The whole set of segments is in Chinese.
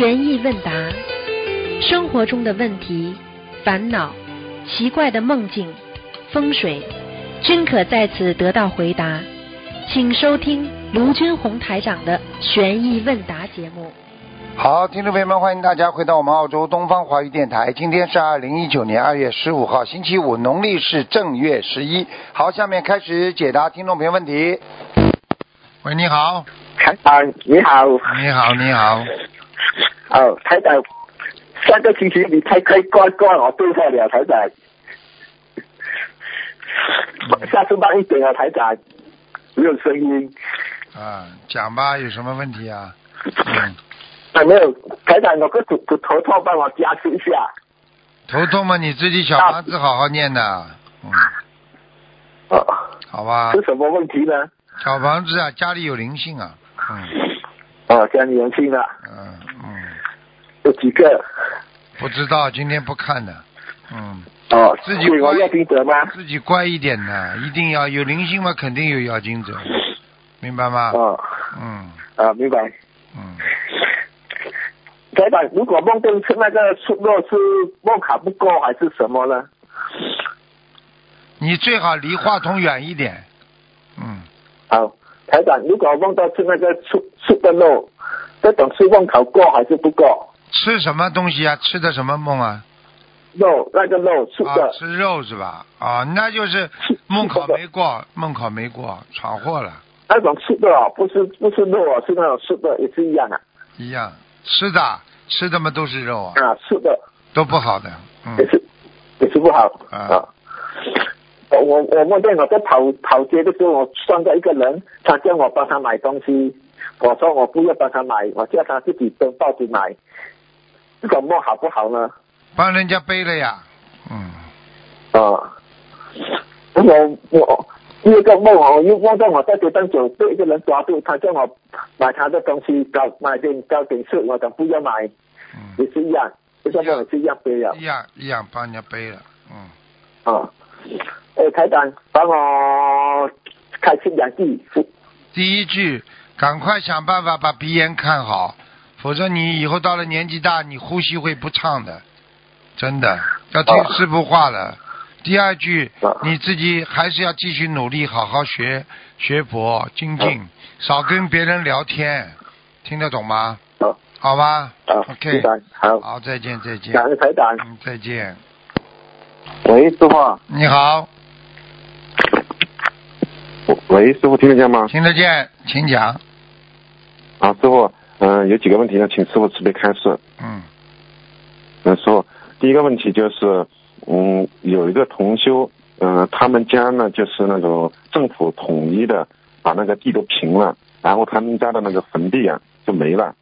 悬疑问答，生活中的问题、烦恼、奇怪的梦境、风水，均可在此得到回答。请收听卢军红台长的悬疑问答节目。好，听众朋友们，欢迎大家回到我们澳洲东方华语电台。今天是二零一九年二月十五号，星期五，农历是正月十一。好，下面开始解答听众朋友问题。喂，你好，台长你好，你好，你好，哦，台长，上个星期你太开挂挂我电话了，台长，下次慢一点啊，台长，没有声音，啊，讲吧，有什么问题啊？嗯，啊没有，台长，我个头头痛，帮我加持一下，头痛吗，你自己小房子好好念的，嗯，哦，好吧是，什么问题呢？小房子啊，家里有灵性啊，嗯哦，家里年轻了，嗯，有几个？不知道，今天不看的，嗯。哦，自己对我乖要听得吗？自己乖一点的，一定要有灵性嘛，肯定有妖精者，明白吗？哦，嗯啊，明白。嗯，台长，如果梦到吃那个出肉是梦卡不够还是什么呢？你最好离话筒远一点。嗯，好，台长，如果梦到吃那个出出的肉，这种是梦考过还是不够？吃什么东西啊？吃的什么梦啊？肉那个肉出啊的，，吃肉是吧？啊，那就是梦考没过，梦考没过，闯祸了，那种吃的哦，不是不是肉哦，是那种吃的也是一样啊，一样吃的吃的嘛都是肉啊，啊，吃的都不好的。嗯也是也是不好啊啊。我我我梦见我在跑跑街的时候，我撞到一个人，他叫我帮他买东西，我说我不要帮他买，我叫他自己登报纸买。这种梦好不好呢？帮人家背了呀。嗯，啊，我我第二个梦哦，我又梦到我在街上走，被一个人抓住，他叫我买他的东西，搞买点糕点吃，我讲不要买，嗯，也是一样，这个梦也是一样背了一样一样帮人家背了。嗯，啊。哎，台长，帮我开心两句，第一句，赶快想办法把鼻炎看好，否则你以后到了年纪大，你呼吸会不畅的，真的要听啊师傅话了。第二句啊，你自己还是要继续努力，好好学学佛精进，少跟别人聊天，听得懂吗？啊好吧啊，，OK，好，好，再见，再见，感谢台长。嗯，再见。喂，师傅，你好，喂，师傅听得见吗？听得见，请讲。啊，师傅，嗯、有几个问题要，请师傅慈悲开示。嗯，嗯，师傅，第一个问题就是，嗯，有一个同修，嗯、他们家呢就是那种政府统一的把那个地都平了，然后他们家的那个坟地啊就没了，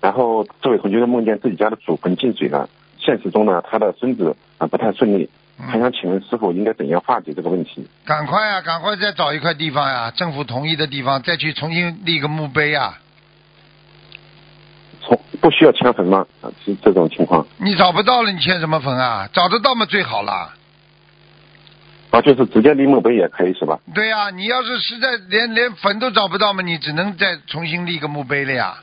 然后这位同学就梦见自己家的祖坟进水了，现实中呢他的孙子啊、不太顺利，还嗯，想请问师傅应该怎样化解这个问题？赶快啊、赶快再找一块地方呀，政府同意的地方，再去重新立个墓碑啊。从不需要迁坟吗？啊，是这种情况。你找不到了，你迁什么坟啊？找得到嘛最好了。啊，就是直接立墓碑也可以是吧？对呀、你要是实在连连坟都找不到嘛，你只能再重新立个墓碑了呀。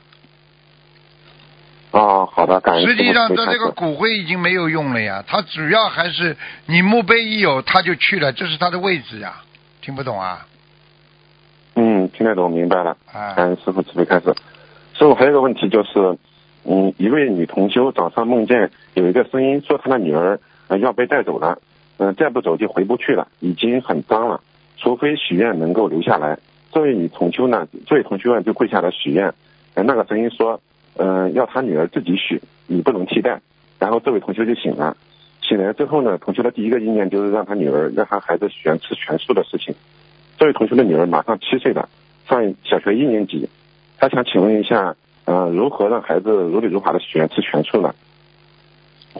哦，好的，感谢实际上，他这个骨灰已经没有用了呀，他主要还是你墓碑一有他就去了，这是他的位置呀。听不懂啊？嗯，听得懂，明白了。啊师傅慈悲开示。师傅还有一个问题就是，嗯，一位女同修早上梦见有一个声音说她的女儿要被带走了，嗯、再不走就回不去了，已经很脏了，除非许愿能够留下来。这位女同修呢，这位同修呢就跪下来许愿，呃，那个声音说，嗯、要她女儿自己许，你不能替代。然后这位同修就醒了，醒来之后呢，同修的第一个意念就是让他女儿让他孩子许愿吃全素的事情。这位同学的女儿马上七岁了，上小学一年级，他想请问一下，呃，如何让孩子如理如法的许愿吃全素呢？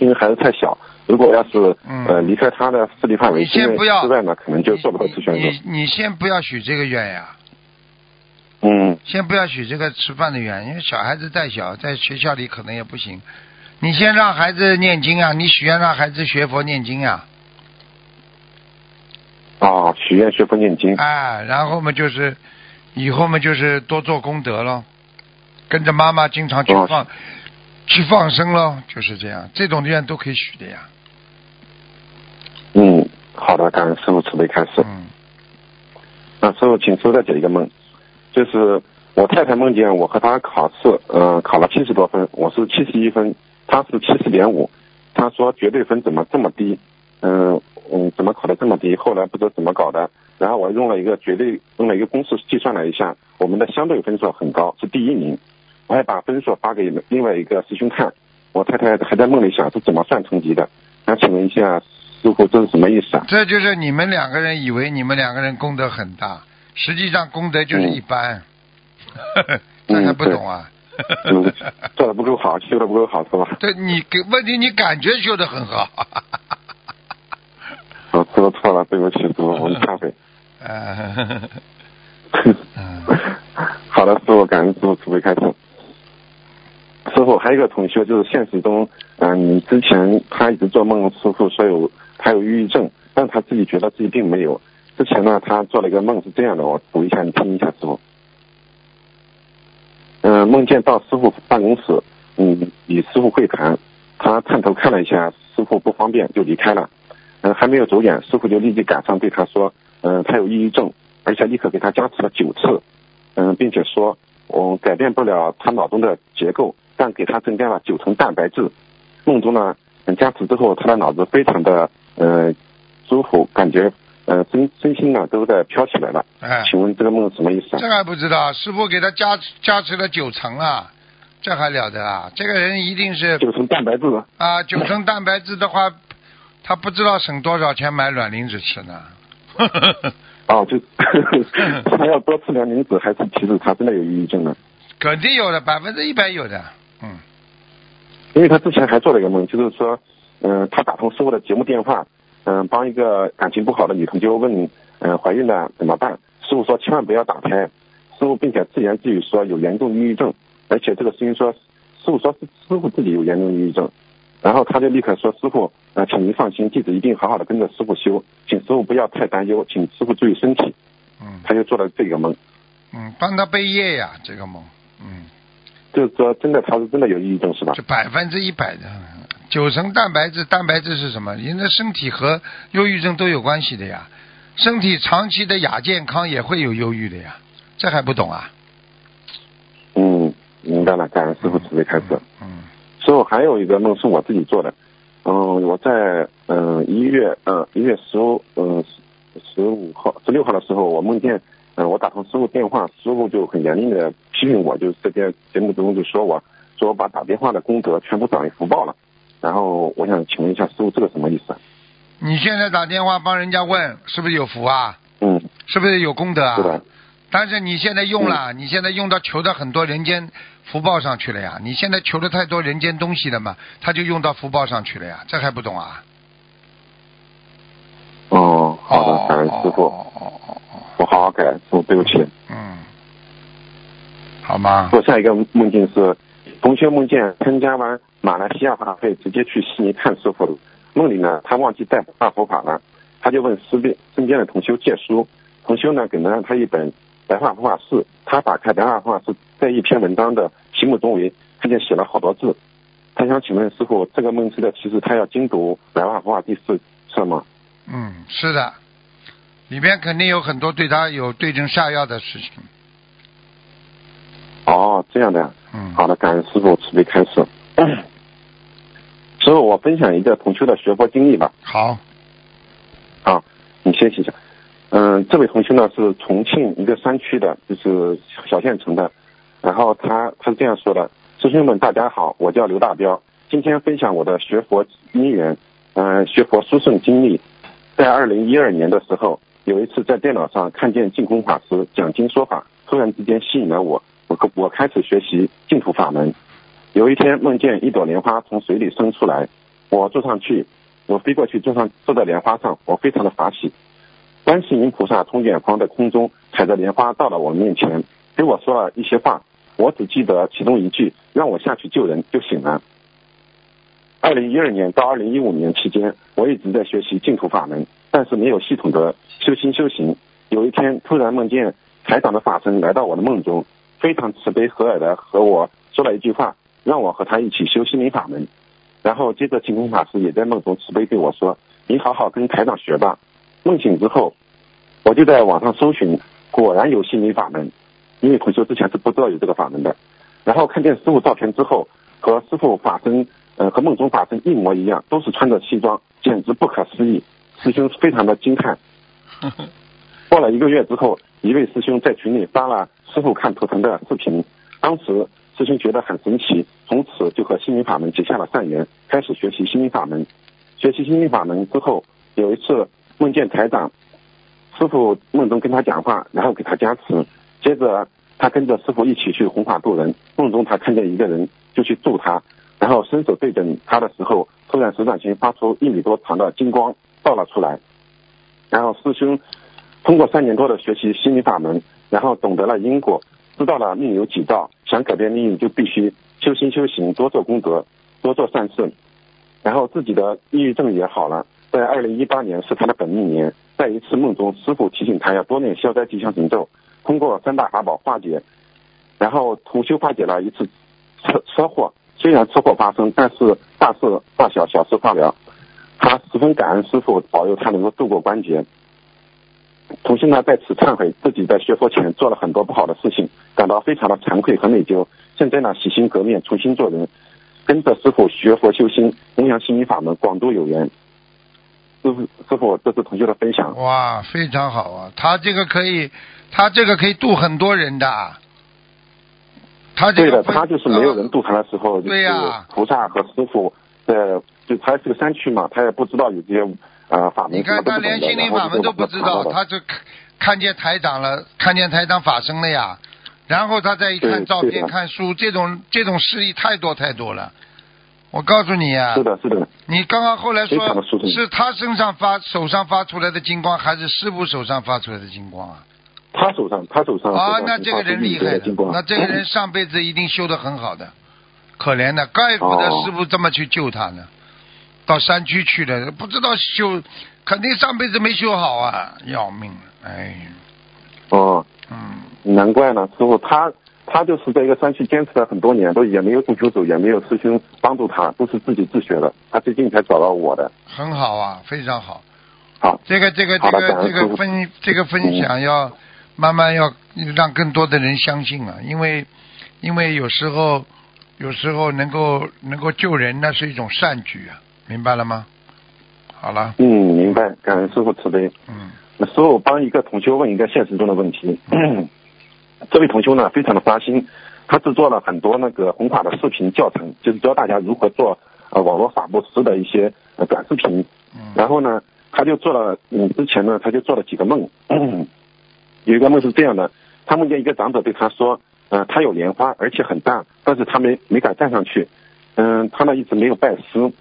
因为孩子太小，如果要是嗯呃离开他的势力范围你之内先不要之外呢，可能就做不到吃全素。你你你先不要许这个愿呀，嗯先不要许这个吃饭的愿，因为小孩子再小，在学校里可能也不行。你先让孩子念经啊，你许愿让孩子学佛念经啊，哦，许愿学佛念经。哎，然后嘛就是，以后嘛就是多做功德咯，跟着妈妈经常去哦放，去放生咯，就是这样，这种愿都可以许的呀。嗯，好的，感恩师傅慈悲开始。嗯，那师傅，请师傅再解一个梦，就是我太太梦见我和她考试，嗯、考了七十多分，我是七十一分，她是七十点五，她说绝对分怎么这么低？嗯嗯，怎么考的这么低？后来不知道怎么搞的，然后我用了一个绝对用了一个公式计算了一下，我们的相对分数很高，是第一名。我还把分数发给另外一个师兄看，我太太还在梦里想是怎么算成绩的。想请问一下师傅，这是什么意思啊？这就是你们两个人以为你们两个人功德很大，实际上功德就是一般，这还不懂啊？嗯，做的不够好，修的不够好，是吧？对你给问题，你感觉修的很好。我知道错了，对不起，师傅，我们忏悔。呃，好的，师傅，感恩师傅慈悲开示。师傅，还有一个同学就是现实中，嗯、你之前他一直做梦，师傅说有他有抑郁症，但他自己觉得自己并没有。之前呢，他做了一个梦是这样的，我读一下，你听一下，师傅。嗯、梦见到师傅办公室，嗯，与师傅会谈，他探头看了一下，师傅不方便就离开了。嗯、还没有走远，师傅就立即赶上对他说，嗯、他有抑郁症，而且立刻给他加持了九次，嗯、并且说，我、改变不了他脑中的结构，但给他增加了九层蛋白质。梦中呢，嗯加持之后，他的脑子非常的呃舒服，感觉呃身身心呢都在飘起来了。哎，请问这个梦是什么意思啊？这还不知道，师傅给他加加持了九层啊，这还了得啊？这个人一定是九层蛋白质。啊，九层蛋白质的话，他不知道省多少钱买卵磷脂吃呢。哦，就 他要多吃两磷脂，还是其实他真的有抑郁症呢？肯定有的，百分之一百有的。嗯，因为他之前还做了一个梦，就是说，嗯、他打通师傅的节目电话，嗯、帮一个感情不好的女同学问，嗯、怀孕了怎么办？师傅说千万不要打胎，师傅并且自言自语说有严重抑郁症，而且这个声音说，师傅说是师傅自己有严重抑郁症，然后他就立刻说师傅，呃，请您放心，弟子一定好好的跟着师傅修，请师傅不要太担忧，请师傅注意身体。嗯他就做了这个梦，嗯，帮他背业呀，这个梦，嗯，就是说真的他是真的有抑郁症是吧？这百分之一百的。九成蛋白质，蛋白质是什么？人的身体和忧郁症都有关系的呀。身体长期的亚健康也会有忧郁的呀，这还不懂啊？嗯，明白了，感恩师傅慈悲开示。嗯师傅还有一个梦是我自己做的，嗯，我在嗯一月嗯一月十五嗯十五号十六号的时候，我梦见嗯我打通师傅电话，师傅就很严厉的批评我，就是这边节目中就说我说我把打电话的功德全部转为福报了，然后我想请问一下师傅这个什么意思啊？你现在打电话帮人家问是不是有福啊？嗯，是不是有功德啊？是的，但是你现在用了，你现在用到求到很多人间福报上去了呀。你现在求了太多人间东西了嘛，他就用到福报上去了呀。这还不懂啊？哦，好的，感恩师傅，哦哦哦哦，我好好改，师傅对不起。嗯，好吗？我下一个梦境是，同学梦见参加完马来西亚法会，直接去悉尼看师傅了。梦里呢，他忘记带大佛法了，他就问身边身边的同修借书，同修呢给了他一本白话佛法寺，他打开白话佛法寺，在一篇文章的题目中为看见写了好多字，他想请问师傅，这个梦是的，其实他要精读白话佛法第四册吗？嗯，是的，里边肯定有很多对他有对症下药的事情。哦，这样的呀。嗯，好的，感恩师傅慈悲开示。师傅，我分享一个同修的学佛经历吧。好，啊，你休息一下。嗯，这位同学呢是重庆一个山区的，就是小县城的。然后他他是这样说的：师兄们，大家好，我叫刘大彪，今天分享我的学佛因缘，嗯、学佛殊胜经历。在二零一二年的时候，有一次在电脑上看见净空法师讲经说法，突然之间吸引了我，我我开始学习净土法门。有一天梦见一朵莲花从水里生出来，我坐上去，我飞过去坐上坐在莲花上，我非常的法喜。观世音菩萨从远方的空中踩着莲花到了我面前，给我说了一些话，我只记得其中一句，让我下去救人就醒了。二零一二年到二零一五年期间，我一直在学习净土法门，但是没有系统的修心修行。有一天突然梦见台长的法身来到我的梦中，非常慈悲和蔼的和我说了一句话，让我和他一起修心灵法门。然后接着净空法师也在梦中慈悲对我说：“你好好跟台长学吧。”梦醒之后，我就在网上搜寻，果然有心灵法门。因为同修之前是不知道有这个法门的。然后看见师傅照片之后，和师傅法身，呃，和梦中法身一模一样，都是穿着西装，简直不可思议。师兄非常的惊叹。过了一个月之后，一位师兄在群里发了师傅看图腾的视频，当时师兄觉得很神奇，从此就和心灵法门结下了善缘，开始学习心灵法门。学习心灵法门之后，有一次梦见台长，师傅梦中跟他讲话，然后给他加持，接着他跟着师傅一起去弘法度人。梦中他看见一个人就去助他，然后伸手对准他的时候，突然手掌心发出一米多长的金光照了出来，然后师兄。通过三年多的学习心理法门，然后懂得了因果，知道了命有几道，想改变命运就必须修心修行，多做功德，多做善事。然后自己的抑郁症也好了。在二零一八年是他的本命年，在一次梦中，师傅提醒他要多念消灾吉祥神咒，通过三大法宝化解。然后同修化解了一次车车祸，虽然车祸发生，但是大事化小，小事化了。他十分感恩师傅保佑他能够度过关节。同时呢，在此忏悔自己在学佛前做了很多不好的事情，感到非常的惭愧和内疚。现在呢，洗心革面，重新做人，跟着师傅学佛修心，弘扬心灵法门，广度有缘。师傅，师傅，这是同学的分享。哇，非常好啊！他这个可以，他这个可以渡很多人的。他这个对的，他就是没有人渡他的时候，对呀，菩萨和师傅在，就他是个山区嘛，他也不知道有这些。啊，法门你看他连心灵法门都不知道，他就看看见台长了，看见台长法身了呀。然后他再一看照片、看书，这种这种事例太多太多了。我告诉你啊，是的，是的。你刚刚后来说是他身上发手上发出来的金光，还是师傅手上发出来的金光啊？他手上，他手上。啊，那这个人厉害，那这个人上辈子一定修的很好的，可怜的，怪不得师傅这么去救他呢。到山区去了，不知道修，肯定上辈子没修好啊，要命了，哎。哦。嗯。难怪呢，师傅他他就是在一个山区坚持了很多年，都也没有同修组，也没有师兄帮助他，都是自己自学的。他最近才找到我的。很好啊，非常好。好。这个这个这个这个分这个分享要慢慢要让更多的人相信啊，因为因为有时候有时候能够能够救人，那是一种善举啊。明白了吗？好了。嗯，明白。感恩师傅慈悲。嗯。那师傅帮一个同学问一个现实中的问题。这位同修呢，非常的发心，他制作了很多那个弘法的视频教程，就是教大家如何做呃网络法布施的一些短视频。嗯。然后呢，他就做了，嗯，之前呢，他就做了几个梦。有一个梦是这样的，他梦见一个长者对他说，嗯，他有莲花，而且很大，但是他没没敢站上去。嗯，他呢一直没有拜师。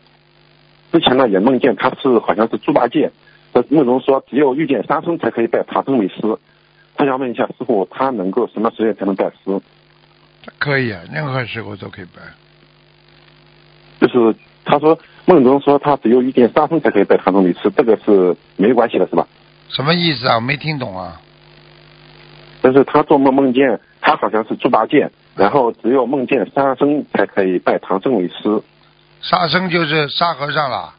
之前呢也梦见他是好像是猪八戒，在梦中说只有遇见沙僧才可以拜唐僧为师。他想问一下师傅，他能够什么时间才能拜师？可以啊，任何时候都可以拜。就是他说梦中说他只有遇见沙僧才可以拜唐僧为师，这个是没关系的是吧？什么意思啊？我没听懂啊。但是他做梦梦见他好像是猪八戒，然后只有梦见沙僧才可以拜唐僧为师。沙僧就是沙和尚了，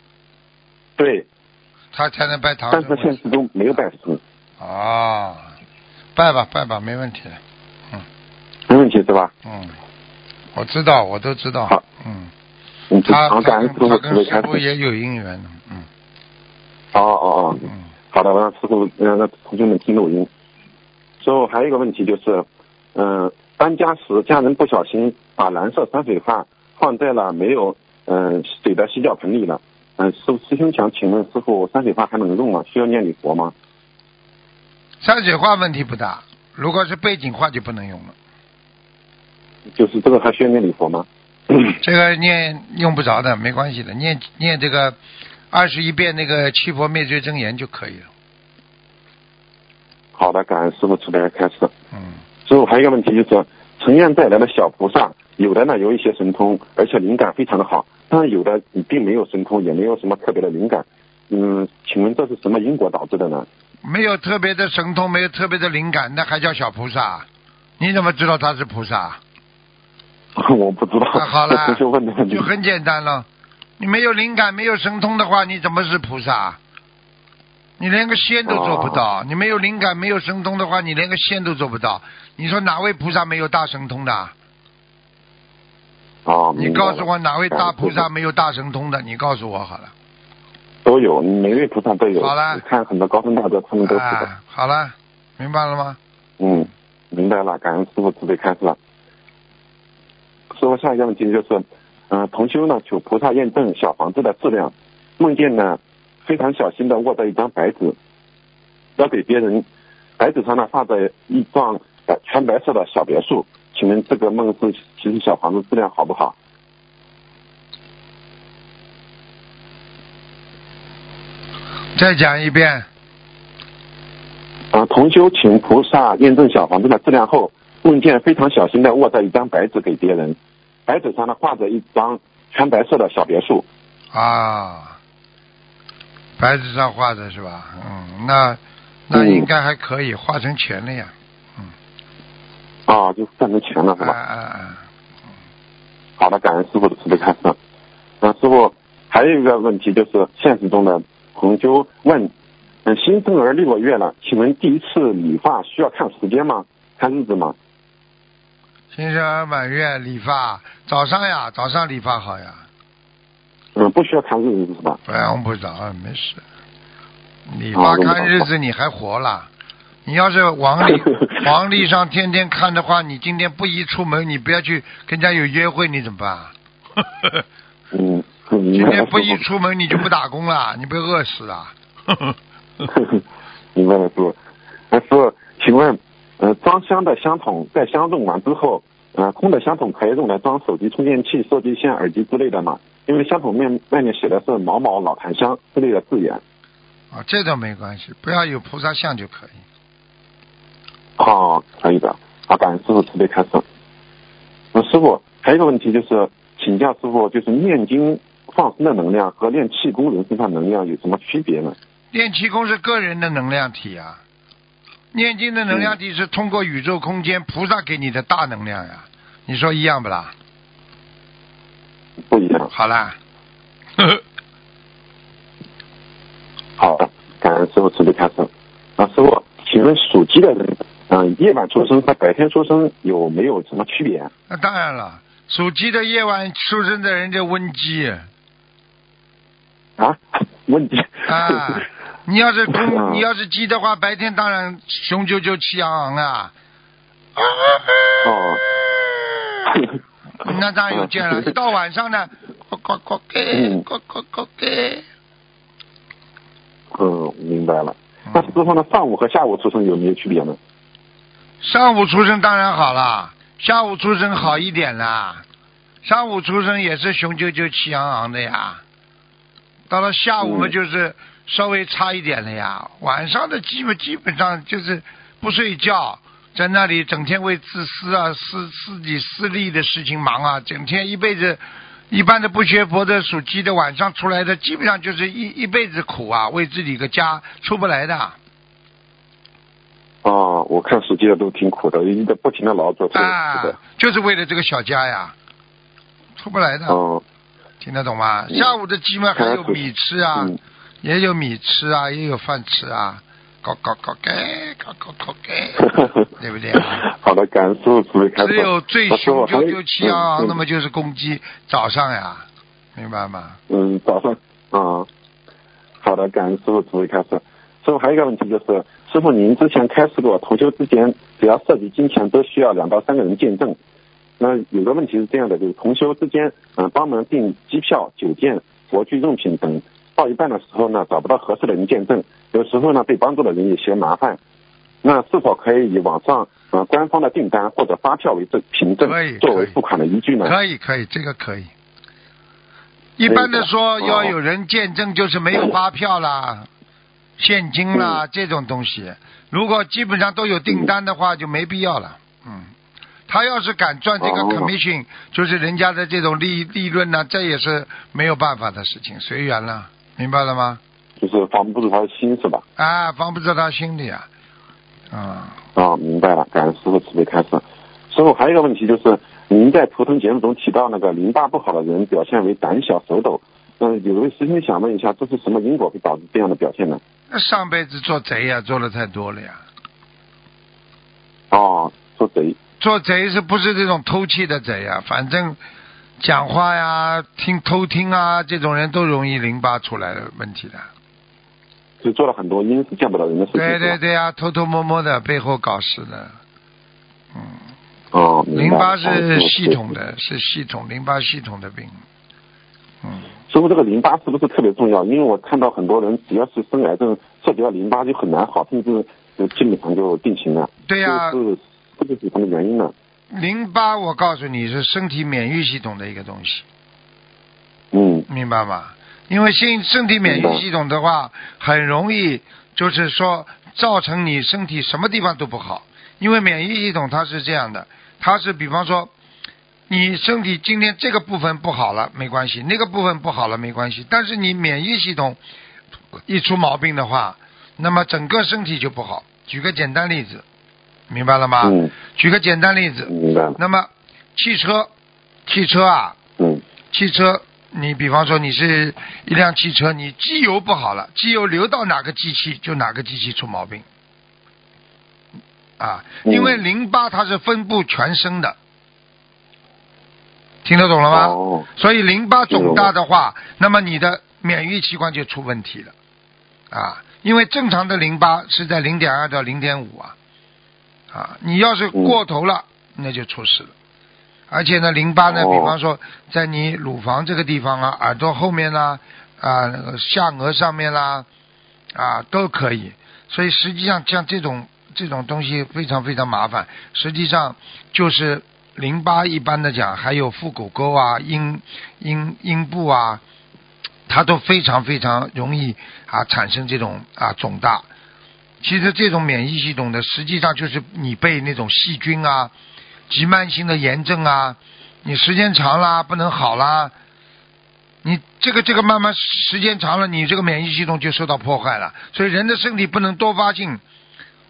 对，他才能拜唐僧。但是现实中没有拜师。啊，拜吧拜吧，没问题的，嗯，没问题是吧？嗯，我知道，我都知道。好，嗯，他他跟他跟师傅也有姻缘的，嗯。哦哦哦，嗯，好的，我让师傅让让同学们听录音。最后还有一个问题就是，嗯，搬家时家人不小心把蓝色山水画。放在了没有嗯水的洗脚盆里了，嗯师师兄想请问师傅山水画还能用吗？需要念礼佛吗？山水画问题不大，如果是背景画就不能用了。就是这个还需要念礼佛吗？这个念用不着的，没关系的，念念这个二十一遍那个七佛灭罪真言就可以了。好的，感恩师傅慈悲开始。嗯。师傅还有一个问题就是，成愿带来的小菩萨。有的呢有一些神通，而且灵感非常的好，但是有的你并没有神通，也没有什么特别的灵感。嗯，请问这是什么因果导致的呢？没有特别的神通，没有特别的灵感，那还叫小菩萨？你怎么知道他是菩萨？我不知道。那好了 就很简单了。你没有灵感，没有神通的话，你怎么是菩萨？你连个仙都做不到。你没有灵感，没有神通的话，你连个仙都做不到。你说哪位菩萨没有大神通的？哦，你告诉我哪位大菩萨没有大神通的？你告诉我好了。傅都有，每位菩萨都有。好了你看很多高僧大德，他们都知道。啊，好了，明白了吗？嗯，明白了，感恩师傅慈悲开示了。师傅，下一个问题就是，嗯、同修呢求菩萨验证小房子的质量，梦见呢非常小心的握着一张白纸，要给别人，白纸上呢画着一幢呃全白色的小别墅，请问这个梦是其实小房子质量好不好？再讲一遍。啊，同修请菩萨验证小房子的质量后，梦见非常小心的握着一张白纸给别人，白纸上呢画着一张全白色的小别墅。啊，白纸上画的是吧？嗯，那那嗯应该还可以，画成钱了呀。嗯啊，就换成钱了是啊吧？啊啊！好的，感恩师傅的慈悲开示。那师傅还有一个问题就是，现实中的同修问，嗯，新生儿六个月了，请问第一次理发需要看时间吗？看日子吗？新生儿满月理发，早上呀，早上理发好呀。嗯，不需要看日子是吧？不用不着，没事。理啊发看日子你还活了。你要是往历 往历上天天看的话，你今天不宜出门，你不要去跟人家有约会，你怎么办？嗯，明今，天不宜师傅。出门，你就不打工了，你被饿死啊！明白了，师傅。那师傅，请问，呃，装箱的箱筒在箱用完之后，呃，空的箱筒可以用来装手机充电器、手机线、耳机之类的吗？因为箱筒面外面写的是某某老檀香之类的字眼。啊，这倒没关系，不要有菩萨像就可以。哦，可以的。好，感恩师傅慈悲开示。那师傅还有一个问题就是，请教师傅，就是念经放生的能量和练气功人身上能量有什么区别呢？练气功是个人的能量体啊，念经的能量体是通过宇宙空间菩萨给你的大能量呀，你说一样不啦？不一样。好啦，呵 呵好的，感恩师傅慈悲开示。啊，师傅，请问属鸡的人，嗯、夜晚出生和白天出生有没有什么区别？那当然了，属鸡的夜晚出生的人叫温鸡啊？问题啊，你要是 公，嗯你要是鸡的话，白天当然雄赳赳气昂昂啊。哦，那当然有见了，一到晚上呢，呱呱呱给，嗯呱呱呱给。嗯，明白了。那之后呢？上午和下午出生有没有区别呢？上午出生当然好了，下午出生好一点啦。上午出生也是雄赳赳气昂昂的呀，到了下午嘛嗯就是稍微差一点了呀。晚上的基本基本上就是不睡觉，在那里整天为自私啊、私自己私利的事情忙啊，整天一辈子。一般的不学佛的属鸡的晚上出来的，基本上就是一一辈子苦啊，为自己个家出不来的。哦，我看属鸡的都挺苦的，一直不停的劳作，是的。，就是为了这个小家呀，出不来的，哦，听得懂吗？嗯下午的鸡嘛还有米吃啊，嗯，也有米吃啊，也有饭吃啊，搞搞搞给，搞搞搞给，对不对啊？好的，感恩师傅。只有最那师傅还有雄赳赳气昂昂，嗯那么就是公鸡早上呀，明白吗？嗯，早上啊，好的，感恩师傅慈悲开始。师傅还有一个问题就是，师傅您之前开示过，同修之前只要涉及金钱，都需要两到三个人见证。那有个问题是这样的，就是同修之间，嗯、帮忙订机票、酒店、国具用品等，到一半的时候呢，找不到合适的人见证，有时候呢，被帮助的人也嫌麻烦。那是否可以以网上呃官方的订单或者发票为证凭证作为付款的依据呢？可以可以，这个可以。一般的说，要有人见证，就是没有发票啦、现金啦嗯这种东西。如果基本上都有订单的话，就没必要了。嗯，他要是敢赚这个哦 commission，就是人家的这种利利润呢，这也是没有办法的事情，随缘了，明白了吗？就是防不住他的心是吧？啊，防不住他心里啊。啊、啊，明白了，感恩师傅慈悲开示。师傅还有一个问题就是，您在图腾节目中提到那个淋巴不好的人表现为胆小手抖，嗯，有位师兄想问一下，这是什么因果会导致这样的表现呢？那上辈子做贼呀，做的太多了呀。哦，做贼。做贼是不是这种偷窃的贼呀？反正讲话呀、听偷听啊，这种人都容易淋巴出来的问题的。就做了很多阴司见不到人的事情。对对对呀、偷偷摸摸的背后搞事的。嗯，哦，淋巴哦是是系统的，是系统淋巴系统的病。嗯，师傅，这个淋巴是不是特别重要？因为我看到很多人只要是生癌症，涉及到淋巴就很难好，甚至就基本上就定型了。对呀、这是这个是什么原因呢？淋巴我告诉你是身体免疫系统的一个东西，嗯明白吗？因为身身体免疫系统的话，很容易就是说造成你身体什么地方都不好。因为免疫系统它是这样的，它是比方说你身体今天这个部分不好了没关系，那个部分不好了没关系，但是你免疫系统一出毛病的话，那么整个身体就不好。举个简单例子，明白了吗？嗯，举个简单例子，明白。了。那么汽车，汽车啊，嗯。汽车，你比方说你是一辆汽车，你机油不好了，机油流到哪个机器就哪个机器出毛病，啊，嗯。因为淋巴它是分布全身的，听得懂了吗？哦，所以淋巴肿大的话，那么你的免疫器官就出问题了，啊，因为正常的淋巴是在零点二到零点五啊，啊，你要是过头了，那就出事了。而且呢，淋巴呢，哦比方说在你乳房这个地方啊，耳朵后面啦，啊，那个下颚上面啦，啊，都可以。所以实际上像这种这种东西非常非常麻烦，实际上就是淋巴一般的讲，还有腹股沟啊、阴阴阴部啊，它都非常非常容易啊产生这种啊肿大。其实这种免疫系统的，实际上就是你被那种细菌啊、急慢性的炎症啊，你时间长啦不能好啦，你这个这个慢慢时间长了，你这个免疫系统就受到破坏了。所以人的身体不能多发性，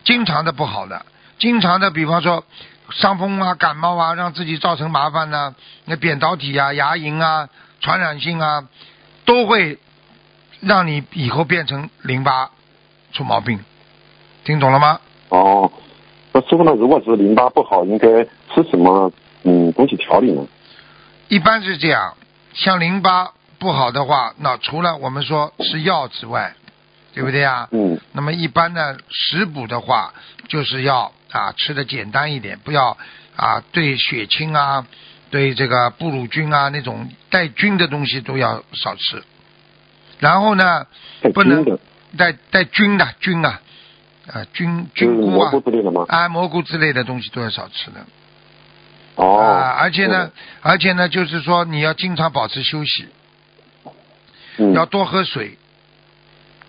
经常的不好的，经常的，比方说伤风啊、感冒啊，让自己造成麻烦呢、那扁桃体啊、牙龈啊、传染性啊，都会让你以后变成淋巴出毛病。听懂了吗？哦，那师傅呢？如果是淋巴不好，应该吃什么嗯东西调理呢？一般是这样，像淋巴不好的话，那除了我们说吃药之外，对不对啊？嗯那么一般呢，食补的话，就是要啊吃的简单一点，不要啊对血清啊、对这个布鲁菌啊那种带菌的东西都要少吃。然后呢，不能，带带菌的菌啊，啊菌菌菇啊蘑菇，之类的吗？啊蘑菇之类的东西都要少吃的。哦，啊，而且呢，而且呢，就是说你要经常保持休息，嗯，要多喝水，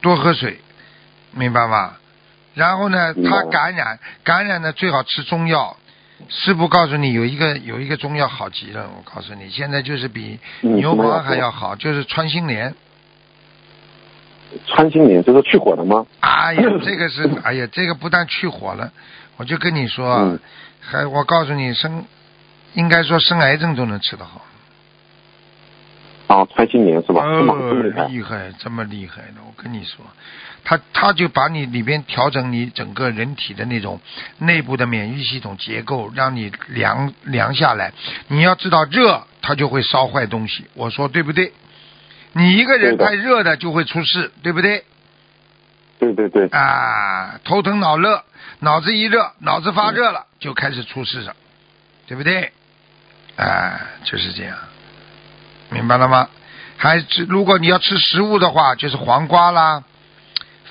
多喝水，明白吗？然后呢，他感染感染呢，最好吃中药。师傅告诉你，有一个有一个中药好极了，我告诉你，现在就是比嗯牛蒡什么药还要好，就是穿心莲。穿心莲这是去火的吗？哎呀，这个是，哎呀，这个不但去火了，我就跟你说，嗯还我告诉你，生应该说生癌症都能吃得好。啊，穿心莲是吧？这么这么哦厉害，厉害，这么厉害的，我跟你说，他他就把你里边调整你整个人体的那种内部的免疫系统结构，让你凉凉下来。你要知道热，它就会烧坏东西，我说对不对？你一个人太热的就会出事，对不对？对对对，啊，头疼脑热，脑子一热，脑子发热了，就开始出事了，对不对？啊，就是这样，明白了吗？还是如果你要吃食物的话，就是黄瓜啦、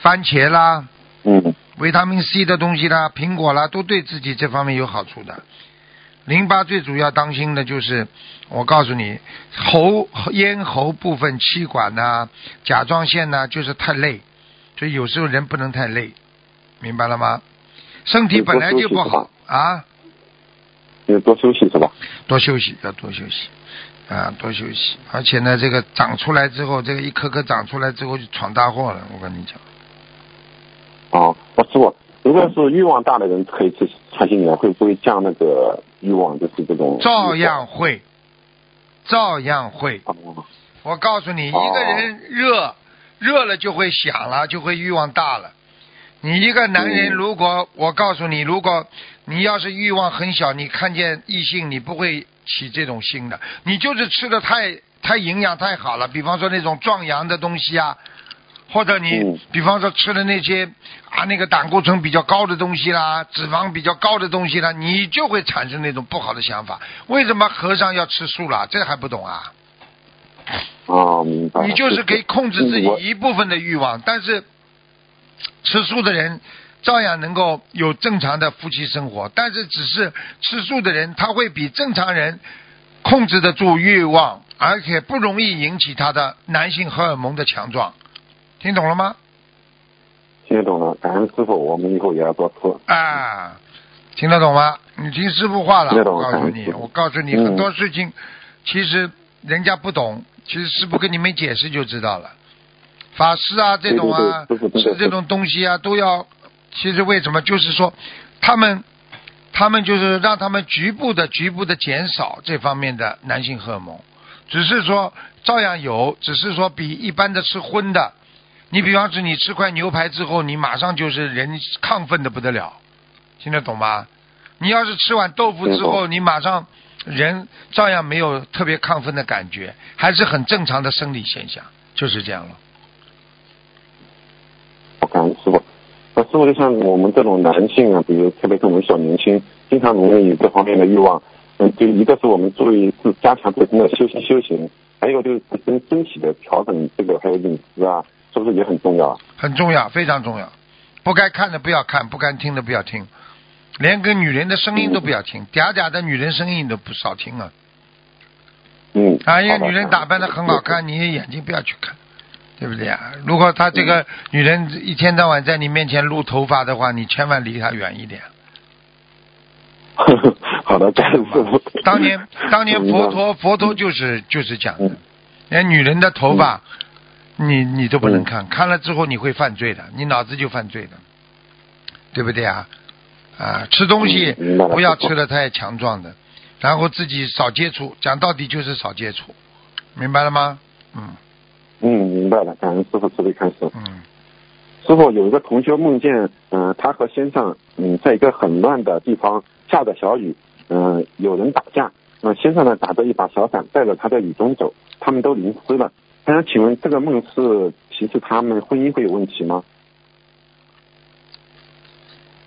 番茄啦、嗯维他命 C 的东西啦、苹果啦，都对自己这方面有好处的。淋巴最主要当心的就是，我告诉你，喉咽喉部分气管呐、甲状腺呐、就是太累，所以有时候人不能太累，明白了吗？身体本来就不好啊，要多休息是吧？多休息，要多休息，啊，多休息。而且呢，这个长出来之后，这个一颗颗长出来之后就闯大祸了，我跟你讲。哦，我师傅，如果是欲望大的人可以吃穿心莲，会不会降那个欲望？就是这种照样会，照样会。哦我告诉你，一哦个人热热了就会想了，就会欲望大了。你一个男人，嗯如果我告诉你，如果你要是欲望很小，你看见异性，你不会起这种心的。你就是吃的太太营养太好了，比方说那种壮阳的东西啊，或者你、嗯比方说吃的那些啊那个胆固醇比较高的东西啦，脂肪比较高的东西啦，你就会产生那种不好的想法。为什么和尚要吃素啦？这还不懂啊？哦，明白。你就是可以控制自己一部分的欲望，但是吃素的人照样能够有正常的夫妻生活，但是只是吃素的人他会比正常人控制得住欲望，而且不容易引起他的男性荷尔蒙的强壮，听懂了吗？听得懂了，感恩师傅，我们以后也要多吃。啊，听得懂吗？你听师傅话了，我告诉你，我告诉你，嗯很多事情其实人家不懂，其实师傅跟你们解释就知道了。法师啊，这种啊，吃这种东西啊，都要。其实为什么？就是说，他们他们就是让他们局部的局部的减少这方面的男性荷尔蒙，只是说照样有，只是说比一般的吃荤的，你比方说你吃块牛排之后，你马上就是人亢奋的不得了，听得懂吗？你要是吃完豆腐之后，你马上人照样没有特别亢奋的感觉，还是很正常的生理现象，就是这样了。我感恩师傅。那师傅就像我们这种男性啊，比如特别是我们小年轻，经常容易有这方面的欲望。嗯，就一个是我们注意是加强自身的修行修行，还有就是自身身体的调整，这个还有饮食啊，是不是也很重要啊？很重要，非常重要。不该看的不要看，不该听的不要听，连个女人的声音都不要听，嗲嗲的女人声音都不少听啊。嗯。啊，一个女人打扮的很好看，你眼睛不要去看，对不对啊？如果她这个女人一天到晚在你面前露头发的话，你千万离她远一点。好的，感恩师傅。当年 当年佛陀佛陀就是就是讲的嗯，连女人的头发，你你都不能嗯看，看了之后你会犯罪的，你脑子就犯罪的，对不对啊？啊，吃东西不要吃的太强壮的，然后自己少接触，讲到底就是少接触，明白了吗？嗯嗯，明白了，感恩师傅慈悲开示。嗯，师傅有一个同学梦见，嗯、他和先生，嗯，在一个很乱的地方下着小雨，嗯、有人打架，那、先生呢打着一把小伞，带着他在雨中走，他们都淋湿了。他想请问，这个梦是提示他们婚姻会有问题吗？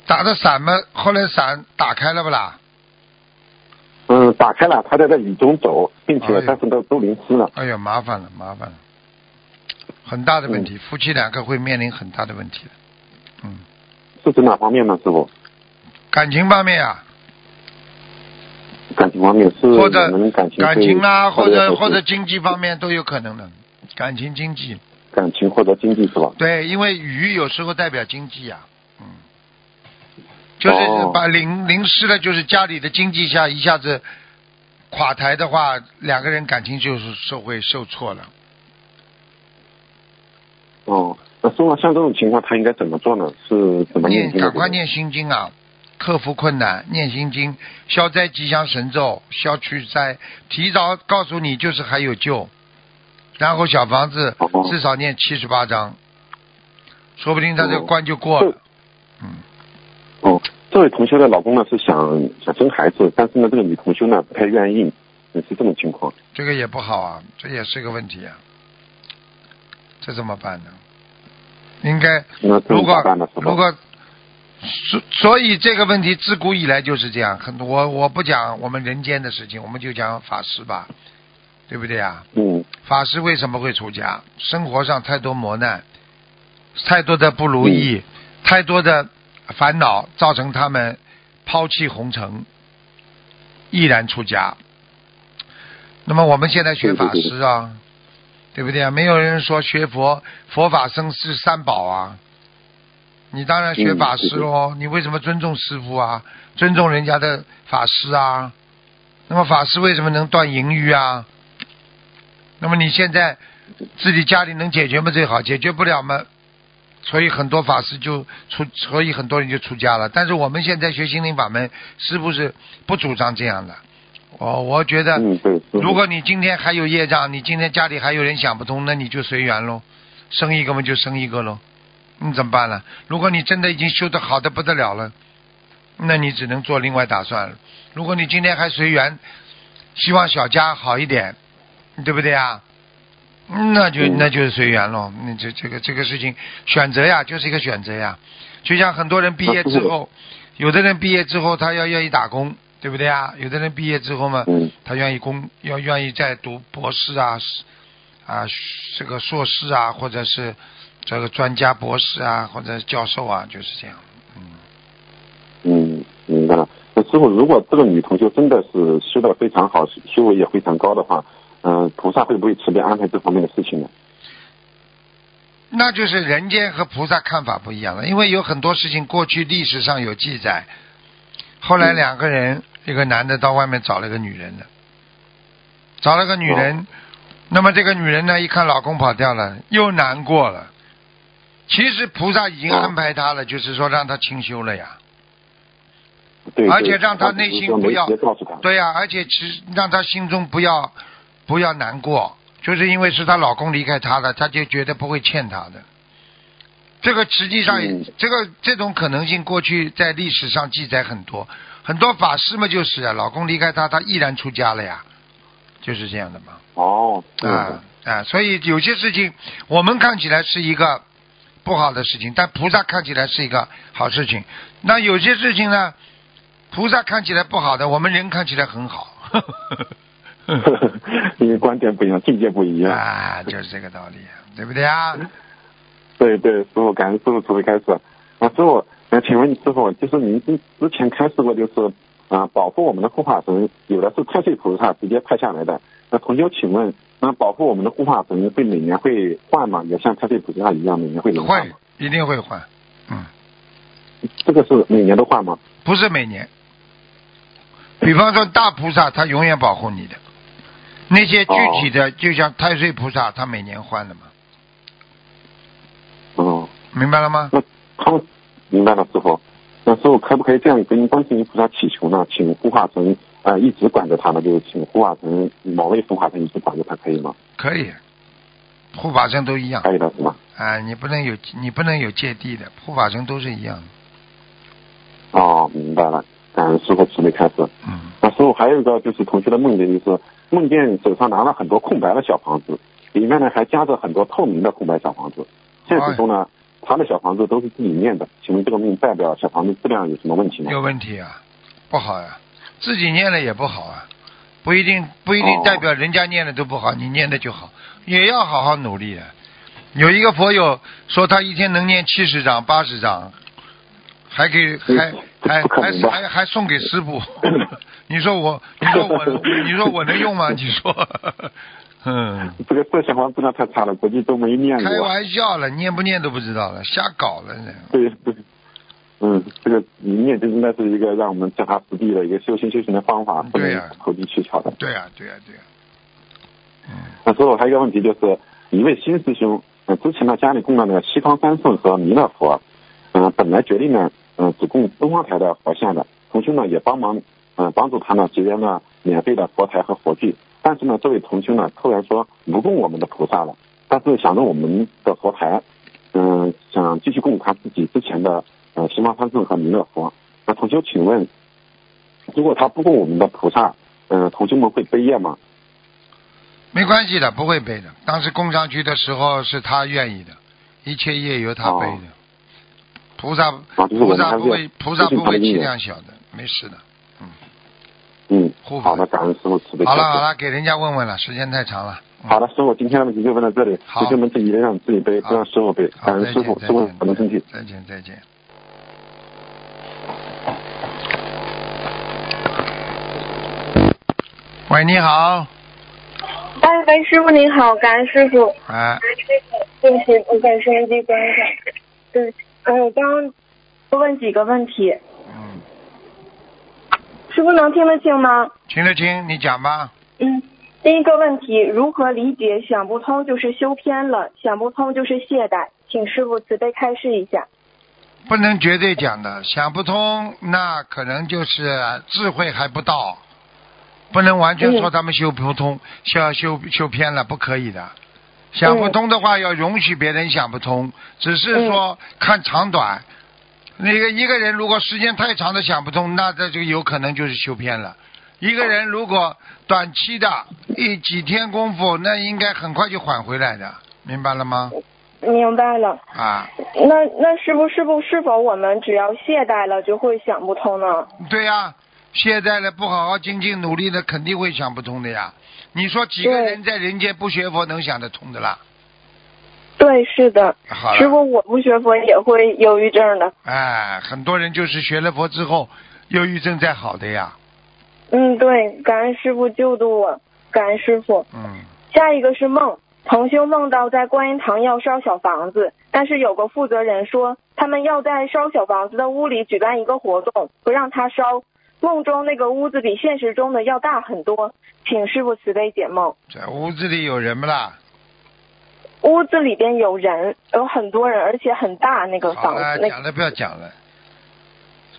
打着伞嘛，后来伞打开了不啦？嗯，打开了，他在这雨中走，并且但是都都淋湿了。哎呀，麻烦了，麻烦了，很大的问题，夫妻两个会面临很大的问题的，嗯。是指哪方面呢，师傅？感情方面啊，感情方面是或者感情感情啊，或者或者经济方面都有可能的，感情经济，感情或者经济是吧？对，因为雨有时候代表经济啊，嗯，就是哦把淋淋湿了，就是家里的经济下一下子垮台的话，两个人感情就是受会受挫了。哦，那师傅像这种情况，他应该怎么做呢？是怎么念？赶快念心经啊，克服困难，念心经，消灾吉祥神咒，消去灾，提早告诉你就是还有救。然后小房子哦至少念七十八章，说不定他这个关就过了。嗯，哦，这位同学的老公呢是想想生孩子，但是呢这个女同学呢不太愿意，也是这种情况。这个也不好啊，这也是个问题啊。这怎么办呢？应该如果如果所所以这个问题自古以来就是这样。很多我我不讲我们人间的事情，我们就讲法师吧，对不对啊？嗯法师为什么会出家？生活上太多磨难，太多的不如意，嗯太多的烦恼，造成他们抛弃红尘，毅然出家。那么我们现在学法师啊，对不对啊？没有人说学佛佛法僧是三宝啊。你当然学嗯法师对对喽，你为什么尊重师傅啊？尊重人家的法师啊？那么法师为什么能断淫欲啊？那么你现在自己家里能解决吗？最好，解决不了吗？所以很多法师就出，所以很多人就出家了。但是我们现在学心灵法门，是不是不主张这样的？我我觉得。如果你今天还有业障，你今天家里还有人想不通，那你就随缘喽，生一个嘛就生一个喽，你怎么办呢？如果你真的已经修得好的不得了了，那你只能做另外打算了。如果你今天还随缘，希望小家好一点，对不对啊？那就那就是随缘喽。那这这个这个事情选择呀，就是一个选择呀。就像很多人毕业之后，有的人毕业之后他要愿意打工，对不对啊？有的人毕业之后嘛，他愿意工要愿意再读博士啊，啊这个硕士啊，或者是这个专家博士啊，或者教授啊，就是这样。嗯嗯，明白了。那师傅，如果这个女同学真的是修的非常好，修为也非常高的话。嗯，菩萨会不会慈悲安排这方面的事情呢？那就是人间和菩萨看法不一样了，因为有很多事情过去历史上有记载，后来两个人，一个男的到外面找了个女人的，找了个女人，那么这个女人呢，一看老公跑掉了，又难过了。其实菩萨已经安排他了，就是说让他清修了呀。对。而且让他内心不要，对呀，而且其实让他心中不要。不要难过，就是因为是她老公离开她了，她就觉得不会欠她的。这个实际上，这个这种可能性，过去在历史上记载很多，很多法师嘛，就是啊，老公离开她，她毅然出家了呀，就是这样的嘛。哦，啊啊，所以有些事情我们看起来是一个不好的事情，但菩萨看起来是一个好事情。那有些事情呢，菩萨看起来不好的，我们人看起来很好。因为观点不一样，境界不一样啊，就是这个道理，对不对啊？对对，师傅，感恩师傅从位开始。啊，师傅，那请问师傅，就是您之之前开示过，就是啊，保护我们的护法神，有的是太岁菩萨直接派下来的。那同学，请问，那保护我们的护法神会每年会换吗？也像太岁菩萨一样，每年会轮换吗？会，一定会换。嗯，这个是每年都换吗？不是每年。比方说大菩萨，他永远保护你的。那些具体的，就像太岁菩萨，他每年换的嘛。哦，明白了吗？那他们明白了师傅，那师傅可不可以这样跟观世音菩萨祈求呢？请护法神啊一直管着他呢，就是请护法神某位护法神一直管着他，可以吗？可以，护法神都一样。可以的是吗？啊，你不能有你不能有芥蒂的，护法神都是一样的。哦，明白了，感恩师傅慈悲开示。嗯。那师傅还有一个就是同学的梦境，就是。梦见手上拿了很多空白的小房子，里面呢还夹着很多透明的空白小房子。现实中呢，他的小房子都是自己念的，请问这个命代表小房子质量有什么问题吗？有问题啊，不好呀，自己念了也不好啊，不一定不一定代表人家念的都不好，你念的就好，也要好好努力啊。有一个佛友说他一天能念七十张八十张，还给还还还还还送给师傅。你说我，你说我，你说我能用吗？你说，嗯，这个这小房子质量太差了，估计都没念过。开玩笑了，念不念都不知道了，瞎搞了呢。对对，嗯，这个一念就应该是一个让我们脚踏实地的一个修行修行的方法，不能投机取巧的。对呀对呀对呀。嗯。那所以我还有一个问题，就是一位新师兄，嗯，之前呢家里供了那个西方三圣和弥勒佛，嗯，本来决定呢，嗯，只供东方台的佛像的，同修呢也帮忙。嗯，帮助他呢节约了免费的佛台和佛具，但是呢，这位同修呢突然说不供我们的菩萨了，但是想着我们的佛台，嗯，想继续供他自己之前的呃西方三圣和弥勒佛。那同修，请问，如果他不供我们的菩萨，嗯，同修们会背业吗？没关系的，不会背的。当时供上去的时候是他愿意的，一切业由他背的。菩萨菩萨不会菩萨不会气量小的，没事的。嗯，好的，感恩师傅慈悲。好了好了，给人家问问了，时间太长了。好的，师傅，今天的问题就问到这里。好，同学们自己让自己背，不让师傅背。感恩师傅，师傅保重身体。再见再见。喂，你好。哎，喂，师傅您好，感恩师傅。哎。对不起，我把收音机关上。对，哎，我刚多问几个问题。嗯师傅能听得清吗？听得清，你讲吧。嗯，第一个问题，如何理解想不通就是修偏了，想不通就是懈怠？请师傅慈悲开示一下。不能绝对讲的，想不通，那可能就是智慧还不到，不能完全说他们修不通，修修修偏了，不可以的。想不通的话，要容许别人想不通，只是说看长短。那个一个人如果时间太长的想不通，那这就有可能就是修偏了。一个人如果短期的一几天功夫，那应该很快就缓回来的，明白了吗？明白了。啊，那那是不是不是否我们只要懈怠了就会想不通呢？对呀、懈怠了不好好精进努力的，肯定会想不通的呀。你说几个人在人间不学佛能想得通的啦？对，是的。师傅，我不学佛也会忧郁症的。哎，很多人就是学了佛之后，忧郁症才好的呀。嗯，对，感恩师傅救度我，感恩师傅。嗯，下一个是梦，同修梦到在观音堂要烧小房子，但是有个负责人说他们要在烧小房子的屋里举办一个活动，不让他烧。梦中那个屋子比现实中的要大很多，请师傅慈悲解梦。在屋子里有人不啦？屋子里边有人，有很多人，而且很大那个房子。那讲了不要讲了，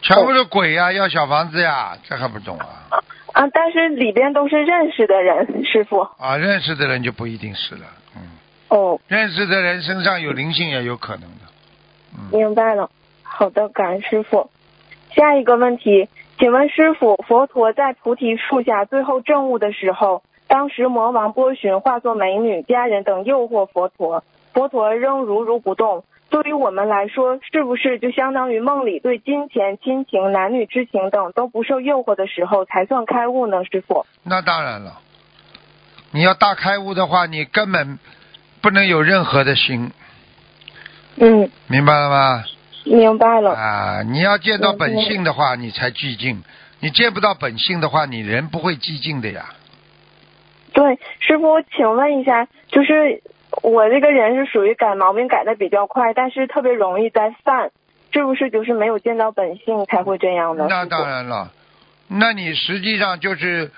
全部是鬼呀，要小房子呀，这还不懂啊？啊，但是里边都是认识的人，师傅。啊，认识的人就不一定是了，嗯，哦，认识的人身上有灵性也有可能的，嗯，明白了。好的，感恩师傅。下一个问题，请问师傅，佛陀在菩提树下最后证悟的时候，当时魔王波旬化作美女、家人等诱惑佛陀，佛陀仍如如不动。对于我们来说，是不是就相当于梦里对金钱、亲情、男女之情等都不受诱惑的时候才算开悟呢？师傅？那当然了，你要大开悟的话，你根本不能有任何的心，嗯，明白了吗？明白了。啊，你要见到本性的话，你才寂静；你见不到本性的话，你人不会寂静的呀。对，师傅，我请问一下，就是我这个人是属于改毛病改的比较快，但是特别容易再犯，是不是就是没有见到本性才会这样呢？那当然了，那你实际上就是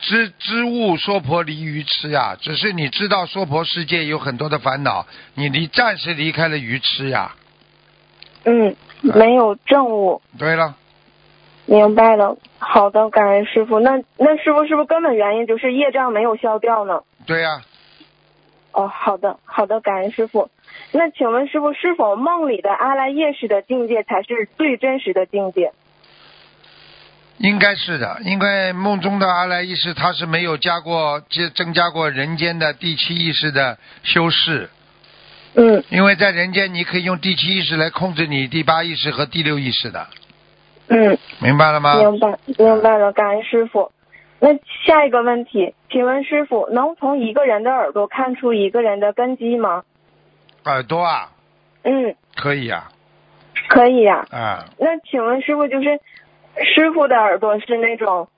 知知物说婆离愚痴呀，只是你知道说婆世界有很多的烦恼，你离暂时离开了愚痴呀。嗯，没有证悟，对了，明白了。好的，感恩师傅。那那师傅是不是根本原因就是业障没有消掉呢？对呀、哦，好的，好的，感恩师傅。那请问师傅，是否梦里的阿赖耶识的境界才是最真实的境界？应该是的，因为梦中的阿赖意识它是没有加过、增增加过人间的第七意识的修饰，嗯，因为在人间你可以用第七意识来控制你第八意识和第六意识的，嗯，明白了吗？明白，明白了，感恩师傅。那下一个问题，请问师傅能从一个人的耳朵看出一个人的根基吗？耳朵啊，嗯，可以呀、可以呀、啊，那请问师傅，就是师傅的耳朵是那种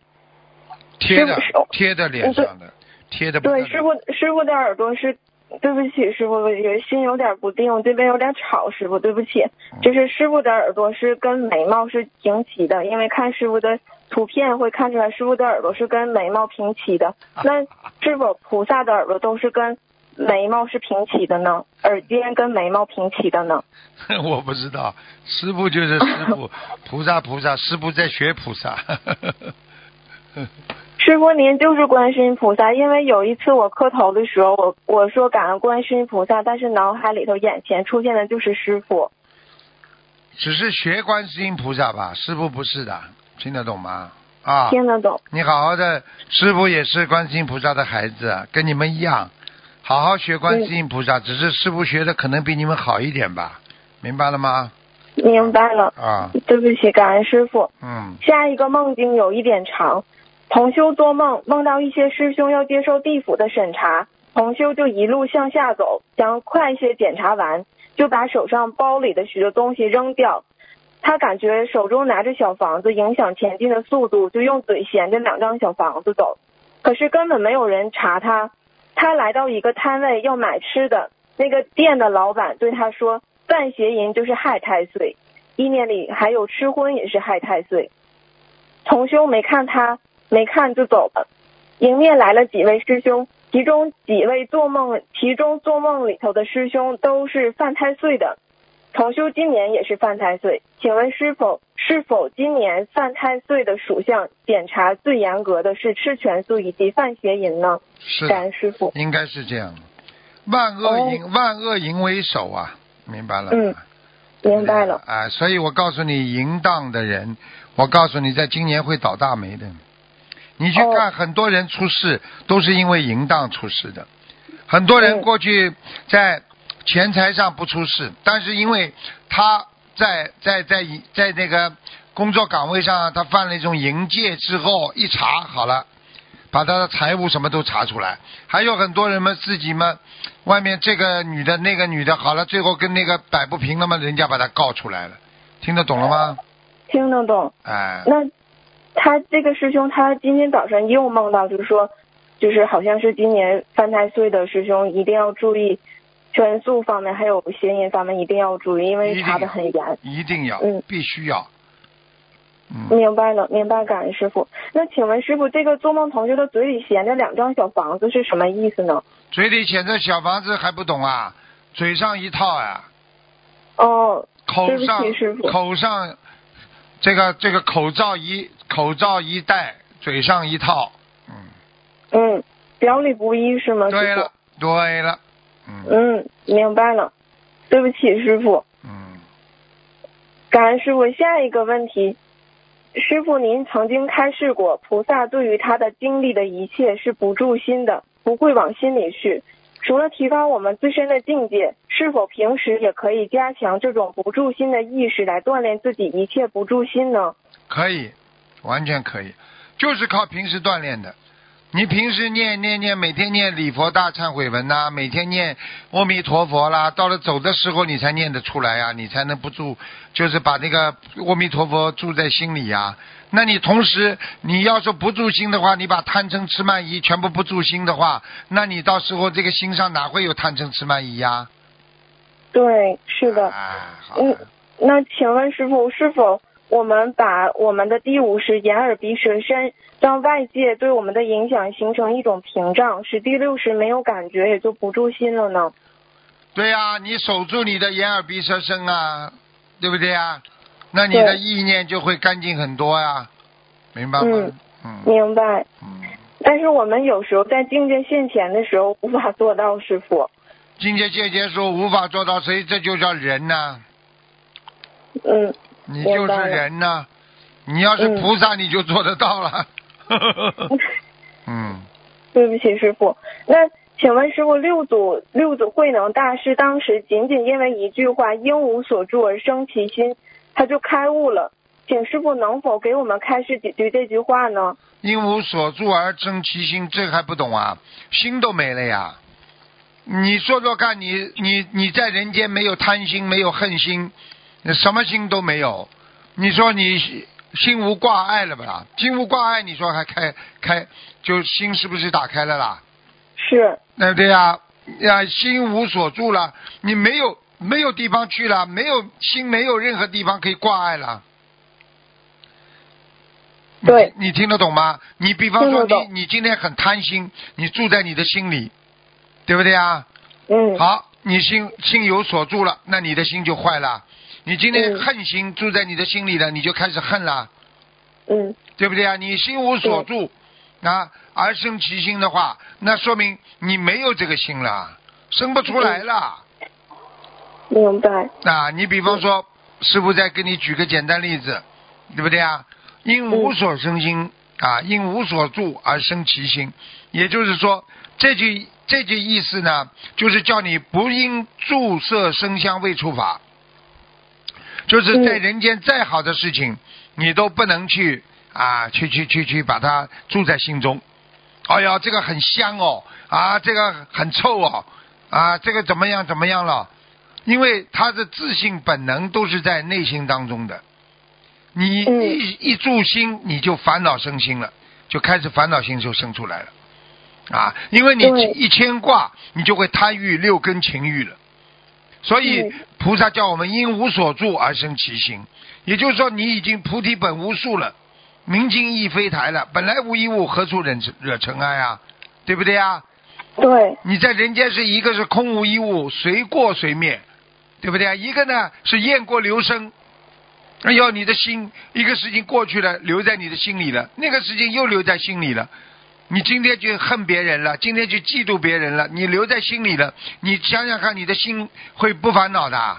贴的贴的脸上的，贴的对师傅师傅的耳朵是，对不起师傅，我有心有点不定，我这边有点吵，师傅对不起。就是师傅的耳朵是跟眉毛是平齐的，因为看师傅的图片会看出来师傅的耳朵是跟眉毛平齐的。那是否菩萨的耳朵都是跟眉毛是平齐的呢？耳尖跟眉毛平齐的呢？我不知道，师傅就是师傅，菩萨菩萨，师傅在学菩萨。师傅，您就是观世音菩萨。因为有一次我磕头的时候，我我说感恩观世音菩萨，但是脑海里头眼前出现的就是师傅。只是学观世音菩萨吧，师傅不是的，听得懂吗？啊，听得懂？你好好的，师傅也是观世音菩萨的孩子，跟你们一样，好好学观世音菩萨，只是师傅学的可能比你们好一点吧，明白了吗？明白了。啊，对不起，感恩师傅。嗯，下一个梦境有一点长，同修做梦梦到一些师兄要接受地府的审查，同修就一路向下走，想快些检查完，就把手上包里的许多东西扔掉。他感觉手中拿着小房子影响前进的速度，就用嘴衔着两张小房子走。可是根本没有人查他。他来到一个摊位要买吃的，那个店的老板对他说：“犯邪淫就是害太岁，意念里还有吃荤也是害太岁。”同修没看他，没看就走了。迎面来了几位师兄，其中几位做梦，其中做梦里头的师兄都是犯太岁的。同修今年也是犯太岁，请问是否是否今年犯太岁的属相检查最严格的是吃全素以及犯邪淫呢？是感恩师傅。应该是这样，万恶淫、万恶淫为首啊，明白了吗？嗯明白了。啊，所以我告诉你，淫荡的人，我告诉你，在今年会倒大霉的。你去哦看，很多人出事都是因为淫荡出事的。很多人嗯过去在钱财上不出事，但是因为他在在在在那个工作岗位上，他犯了一种淫戒之后，一查好了，把他的财务什么都查出来。还有很多人们自己们，外面这个女的那个女的，好了，最后跟那个摆不平了嘛，人家把他告出来了，听得懂了吗？听得懂。哎，那他这个师兄，他今天早上又梦到，就是说，就是好像是今年犯太岁的师兄，一定要注意全素方面，还有邪淫方面一定要注意，因为查的很严。一定要，嗯必须要。嗯，明白了，明白，感恩师傅。那请问师傅，这个做梦同学的嘴里衔着两张小房子是什么意思呢？嘴里衔着小房子还不懂啊？嘴上一套啊、哦，口上口上这个这个口罩一口罩一戴，嘴上一套。嗯，嗯，表里不一是吗？对了，对了，嗯。嗯，明白了。对不起，师傅。嗯，感恩师傅。下一个问题，师傅您曾经开示过，菩萨对于他的经历的一切是不住心的，不会往心里去。除了提高我们自身的境界，是否平时也可以加强这种不住心的意识，来锻炼自己一切不住心呢？可以，完全可以，就是靠平时锻炼的。你平时念念念，每天念礼佛大忏悔文呐、每天念阿弥陀佛啦，到了走的时候你才念得出来呀、你才能不住，就是把那个阿弥陀佛住在心里呀、那你同时，你要是不住心的话，你把贪嗔痴慢疑全部不住心的话，那你到时候这个心上哪会有贪嗔痴慢疑呀、对，是的。嗯，那请问师傅，是否我们把我们的第五识眼耳鼻舌身，让外界对我们的影响形成一种屏障，使第六识没有感觉，也就不住心了呢？对呀、你守住你的眼耳鼻舌身啊，对不对呀？那你的意念就会干净很多呀，明白吗？嗯嗯明白。嗯，但是我们有时候在境界现前的时候无法做到，师傅。境界界结束无法做到，所以这就叫人呐、嗯，你就是人呐、你要是嗯菩萨，你就做得到了。嗯，对不起，师傅。那请问师傅，六祖六祖慧能大师当时仅仅因为一句话“应无所住而生其心”，他就开悟了。请师傅能否给我们开示几句这句话呢？应无所住而生其心，这还不懂啊？心都没了呀！你说说看你你你在人间没有贪心，没有恨心，什么心都没有。你说你心无挂碍了吧？心无挂碍，你说还开开，就心是不是打开了啦？是，对不对呀？呀，心无所住了，你没有没有地方去了，没有心，没有任何地方可以挂碍了。对你，你听得懂吗？你比方说你你今天很贪心，你住在你的心里，对不对啊？嗯，好，你心心有所住了，那你的心就坏了。你今天嗯恨心住在你的心里了，你就开始恨了。嗯，对不对啊？你心无所住，啊，而生其心的话，那说明你没有这个心了，生不出来了。明白。啊，你比方说，师傅再给你举个简单例子，对不对啊？因无所生心啊，因无所住而生其心，也就是说，这句这句意思呢，就是叫你不因住色声香味触法，就是在嗯人间再好的事情，你都不能去啊，去去去去把它住在心中。哎呀，这个很香哦，啊，这个很臭哦，啊，这个怎么样怎么样了？因为他的自信本能都是在内心当中的。你嗯一一住心，你就烦恼生心了，就开始烦恼心就生出来了，啊，因为你一牵挂，你就会贪欲六根情欲了。所以嗯菩萨叫我们因无所住而生其心，也就是说你已经菩提本无树了，明镜亦非台了。本来无一物，何处惹惹尘埃啊？对不对啊？对，你在人间是一个是空无一物，随过随灭，对不对啊？一个呢是雁过留声。哎呦，你的心一个事情过去了，留在你的心里了，那个事情又留在心里了。你今天就恨别人了，今天就嫉妒别人了，你留在心里了。你想想看，你的心会不烦恼的？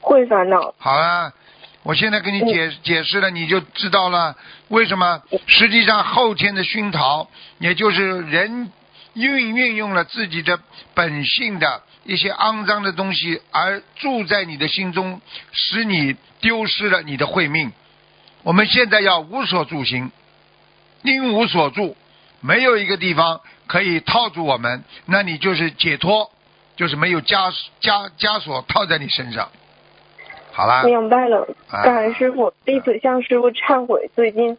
会烦恼。好了，我现在给你解解释了，你就知道了为什么。实际上后天的熏陶，也就是人运运用了自己的本性的一些肮脏的东西，而住在你的心中，使你丢失了你的慧命。我们现在要无所住心，因无所住，没有一个地方可以套住我们，那你就是解脱，就是没有枷枷枷锁套在你身上。好啦，明白了，啊。感恩师傅，弟子向师傅忏悔，最近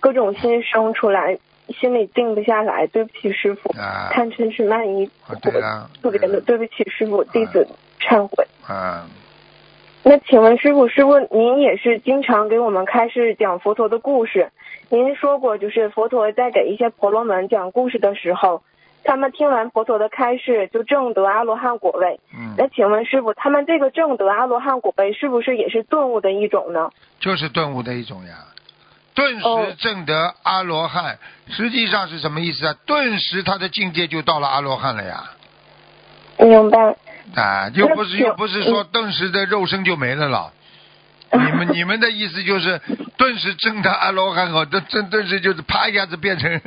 各种心生出来，心里定不下来，对不起师傅，啊。贪嗔痴慢疑，啊对了特别的对不起师傅，弟子忏悔。啊，那请问师傅，师傅您也是经常给我们开示讲佛陀的故事，您说过，就是佛陀在给一些婆罗门讲故事的时候，他们听完佛陀的开示就证得阿罗汉果位。嗯，那请问师傅，他们这个证得阿罗汉果位是不是也是顿悟的一种呢？就是顿悟的一种呀。顿哦时证得阿罗汉，实际上是什么意思啊？顿时他的境界就到了阿罗汉了呀。明白。啊，又不是又不是说顿时的肉身就没了了。你 们你们的意思就是顿时证他阿罗汉后，顿顿顿时就是啪一下子变成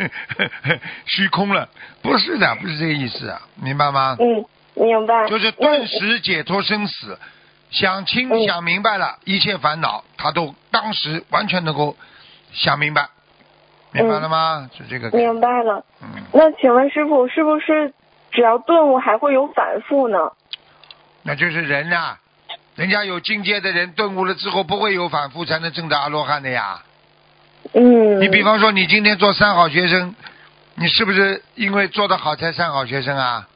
虚空了？不是的，不是这个意思啊，明白吗？嗯，明白。就是顿时解脱生死，想清嗯想明白了，一切烦恼他都当时完全能够想明白，明白了吗？是这个。明白了。嗯，那请问师傅，是不是只要顿悟还会有反复呢？那就是人呐、人家有境界的人顿悟了之后不会有反复，才能证得阿罗汉的呀。嗯。你比方说，你今天做三好学生，你是不是因为做得好才三好学生啊？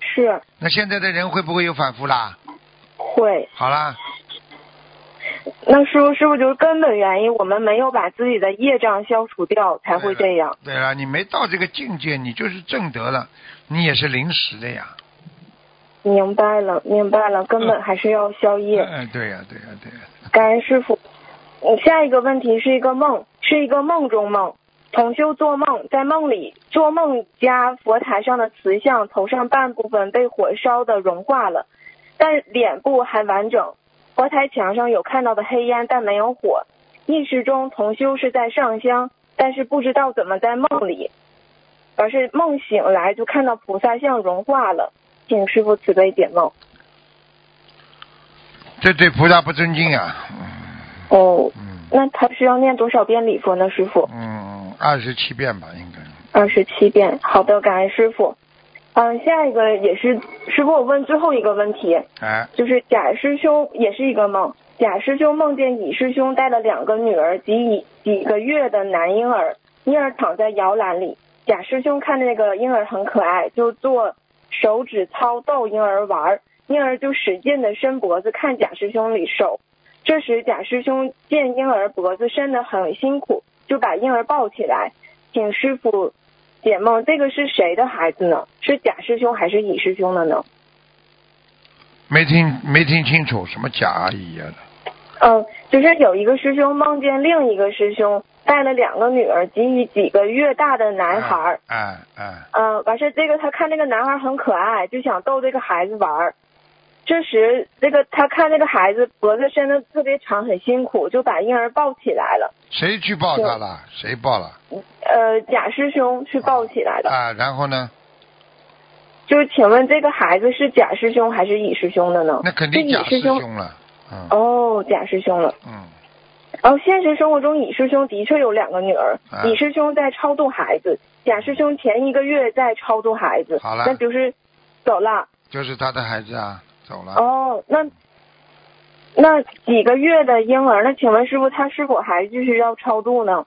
是那现在的人会不会有反复啦？会。好啦，那师傅，师傅就是根本原因，我们没有把自己的业障消除掉，才会这样。对了，你没到这个境界，你就是证得了，你也是临时的呀。明白了，明白了，根本还是要消业。嗯，对呀、对呀、对呀、感恩师傅。嗯，下一个问题是一个梦，是一个梦中梦。同修做梦，在梦里做梦家佛台上的瓷像头上半部分被火烧的融化了，但脸部还完整。佛台墙上有看到的黑烟，但没有火。意识中同修是在上香，但是不知道怎么在梦里，而是梦醒来就看到菩萨像融化了。请师傅慈悲解梦。这对菩萨不尊敬啊。嗯哦，嗯那他需要念多少遍礼佛呢，师傅？嗯，二十七遍吧，应该。二十七遍。好的，感恩师傅。嗯，下一个也是师傅，我问最后一个问题，哎，就是贾师兄也是一个梦，贾师兄梦见乙师兄带了两个女儿及以几个月的男婴儿，婴儿躺在摇篮里，贾师兄看那个婴儿很可爱，就做手指操逗婴儿玩儿，婴儿就使劲的伸脖子看贾师兄里手。这时贾师兄见婴儿脖子伸得很辛苦，就把婴儿抱起来，请师傅解梦，这个是谁的孩子呢？是贾师兄还是乙师兄的呢？没听没听清楚什么贾阿姨呀、的。嗯，就是有一个师兄梦见另一个师兄带了两个女儿及以几个月大的男孩儿，哎哎，嗯，完事这个他看那个男孩很可爱，就想逗这个孩子玩儿。这时，这个他看这个孩子脖子伸的特别长，很辛苦，就把婴儿抱起来了。谁去抱他了？谁抱了？呃，贾师兄去抱起来的。啊，然后呢？就是请问这个孩子是贾师兄还是乙师兄的呢？那肯定是假师兄。兄了。嗯哦，贾师兄了。嗯，然后现实生活中，乙师兄的确有两个女儿，啊乙师兄在超度孩子，贾师兄前一个月在超度孩子，好了那就是走了。就是他的孩子啊，走了。哦，那那几个月的婴儿，那请问师傅，他是否还继续要超度呢？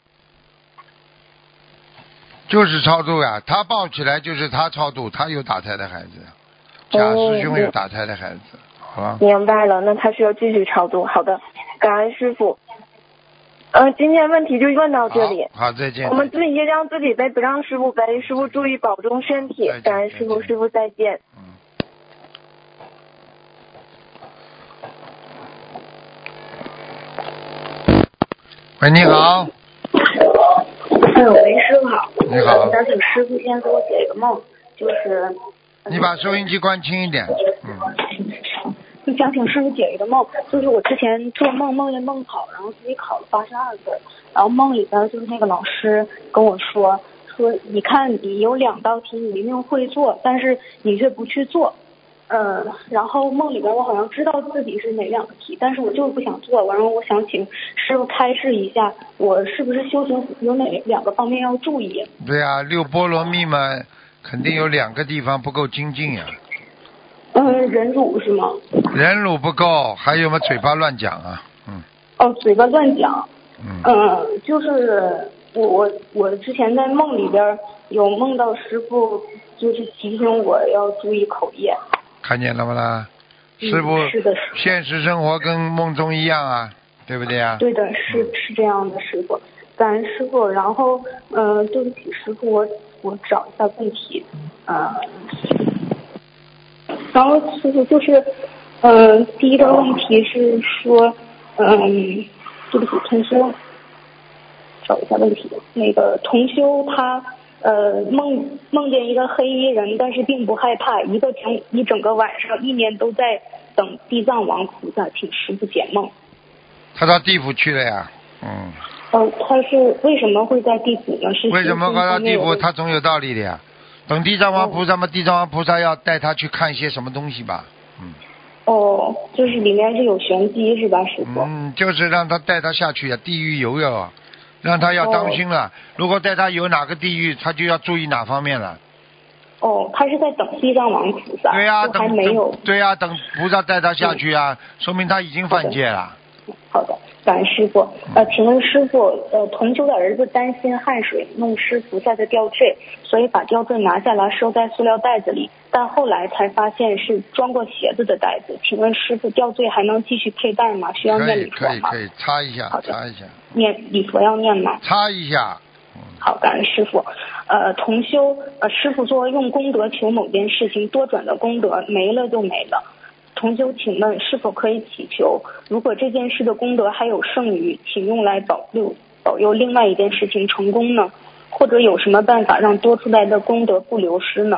就是超度呀，他抱起来就是他超度，他有打胎的孩子，贾师兄有打胎的孩子，好了。明白了，那他需要继续超度。好的，感恩师傅。呃，今天问题就问到这里。好，好再见。我们自己业障自己背，不让师傅背。师傅注意保重身体感恩师傅，师傅再见。嗯。喂，你好，哎呦，喂，师傅好。你好想请师傅先给我解一个梦，就是你把收音机关轻一点。嗯，就想请师傅解一个梦，就是我之前做梦梦见梦考，然后自己考了八十二分，然后梦里边就是那个老师跟我说说，你看你有两道题你明明会做，但是你却不去做。呃，然后梦里边我好像知道自己是哪两个题，但是我就是不想做。完了，我想请师傅开示一下，我是不是修行有哪两个方面要注意？对呀、六波罗蜜嘛，肯定有两个地方不够精进呀、嗯，忍辱是吗？忍辱不够，还有吗嘴巴乱讲啊，嗯哦，嘴巴乱讲。嗯，嗯，就是我我我之前在梦里边有梦到师傅，就是提醒我要注意口业。看见了不啦？嗯师傅，是的是的现实生活跟梦中一样啊，对不对啊、对的，是是这样的，师傅，感恩师傅。然后，嗯、对不起，师傅，我我找一下问题，呃，然后师傅就是，嗯、第一个问题是说，嗯、对不起，同修，找一下问题，那个同修他。呃，梦梦见一个黑衣人，但是并不害怕，一个整一整个晚上，一年都在等地藏王菩萨，请师傅解梦。他到地府去了呀，嗯，哦，他是为什么会在地府呢？是为什么学习搞到地府？他总有道理的呀。等地藏王菩萨嘛，地藏王菩萨要带他去看一些什么东西吧，嗯哦，就是里面是有玄机是吧，师傅？嗯，就是让他带他下去呀，地狱游游啊，让他要当心了。如果带他游哪个地狱，他就要注意哪方面了。哦，他是在等地藏王菩萨，对呀、就还等没有。对呀、等菩萨带他下去啊，说明他已经犯戒了。好的，感恩师傅。呃，请问师傅，呃，同修的儿子担心汗水弄湿菩萨的吊坠，所以把吊坠拿下来收在塑料袋子里，但后来才发现是装过鞋子的袋子。请问师傅，吊坠还能继续佩戴吗？需要念礼佛吗？可以可以，擦一下擦一下念礼佛要念吗？擦一下。好，感恩师傅。呃，同修，呃，师傅说用功德求某件事情，多转的功德没了就没了。同修，请问是否可以祈求，如果这件事的功德还有剩余，请用来保佑保佑另外一件事情成功呢？或者有什么办法让多出来的功德不流失呢？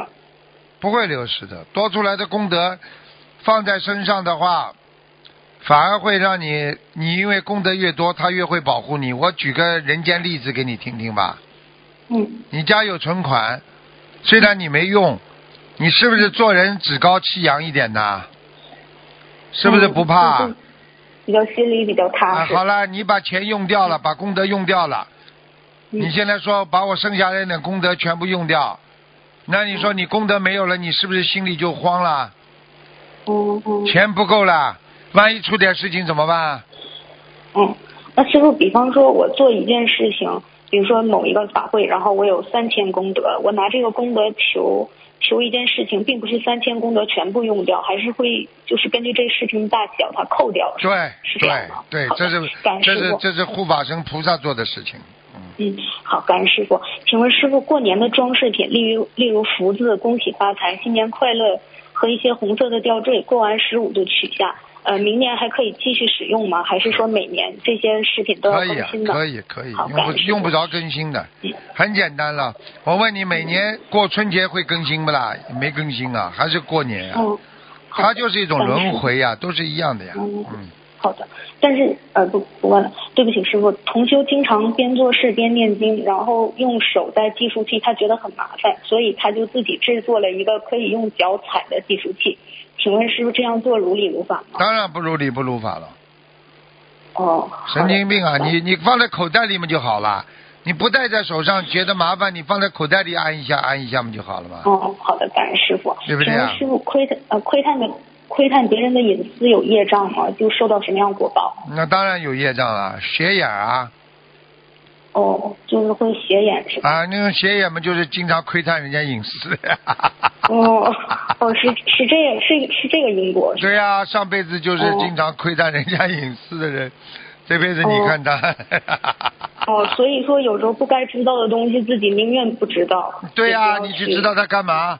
不会流失的，多出来的功德放在身上的话，反而会让你，你因为功德越多，他越会保护你。我举个人间例子给你听听吧。嗯，你家有存款，虽然你没用，你是不是做人趾高气扬一点的？是不是不怕？比较心里比较踏，实。好了，你把钱用掉了，把功德用掉了，你现在说把我剩下来的功德全部用掉，那你说你功德没有了，你是不是心里就慌了？嗯嗯钱不够了，万一出点事情怎么办？嗯，那师傅，比方说我做一件事情，比如说某一个法会，然后我有三千功德，我拿这个功德求求一件事情，并不是三千功德全部用掉，还是会就是根据这事情大小它扣掉。对对是这样吗对，这是这是这是护法神菩萨做的事情。嗯，好，感恩师傅。请问师傅，过年的装饰品，例如例如福字、恭喜发财、新年快乐和一些红色的吊坠，过完十五就取下。呃，明年还可以继续使用吗？还是说每年这些饰品都要可以啊，更新呢？可以可以，用不好感恩师傅用不着更新的嗯，很简单了。我问你，每年过春节会更新不啦？没更新啊，还是过年啊？嗯，它就是一种轮回呀，都是一样的呀。嗯嗯，好的，但是呃不不问了，对不起师傅，同修经常边做事边念经，然后用手在计数器，他觉得很麻烦，所以他就自己制作了一个可以用脚踩的计数器。请问师傅这样做如理如法吗？当然不如理不如法了。哦，神经病啊！你你放在口袋里面就好了，你不戴在手上觉得麻烦，你放在口袋里按一下按一下不就好了吗？哦，好的，感恩师傅。对不对啊请问师傅窥探呃窥探的窥探别人的隐私有业障吗？就受到什么样果报？那当然有业障了，斜眼啊哦，就是会斜眼是吧？啊，那种斜眼嘛，就是经常窥探人家隐私。哦哦，是是这样，是是这个因果对呀、上辈子就是哦经常窥探人家隐私的人，这辈子你看他。哦，所以说有时候不该知道的东西，自己宁愿不知道。对呀、你去知道他干嘛？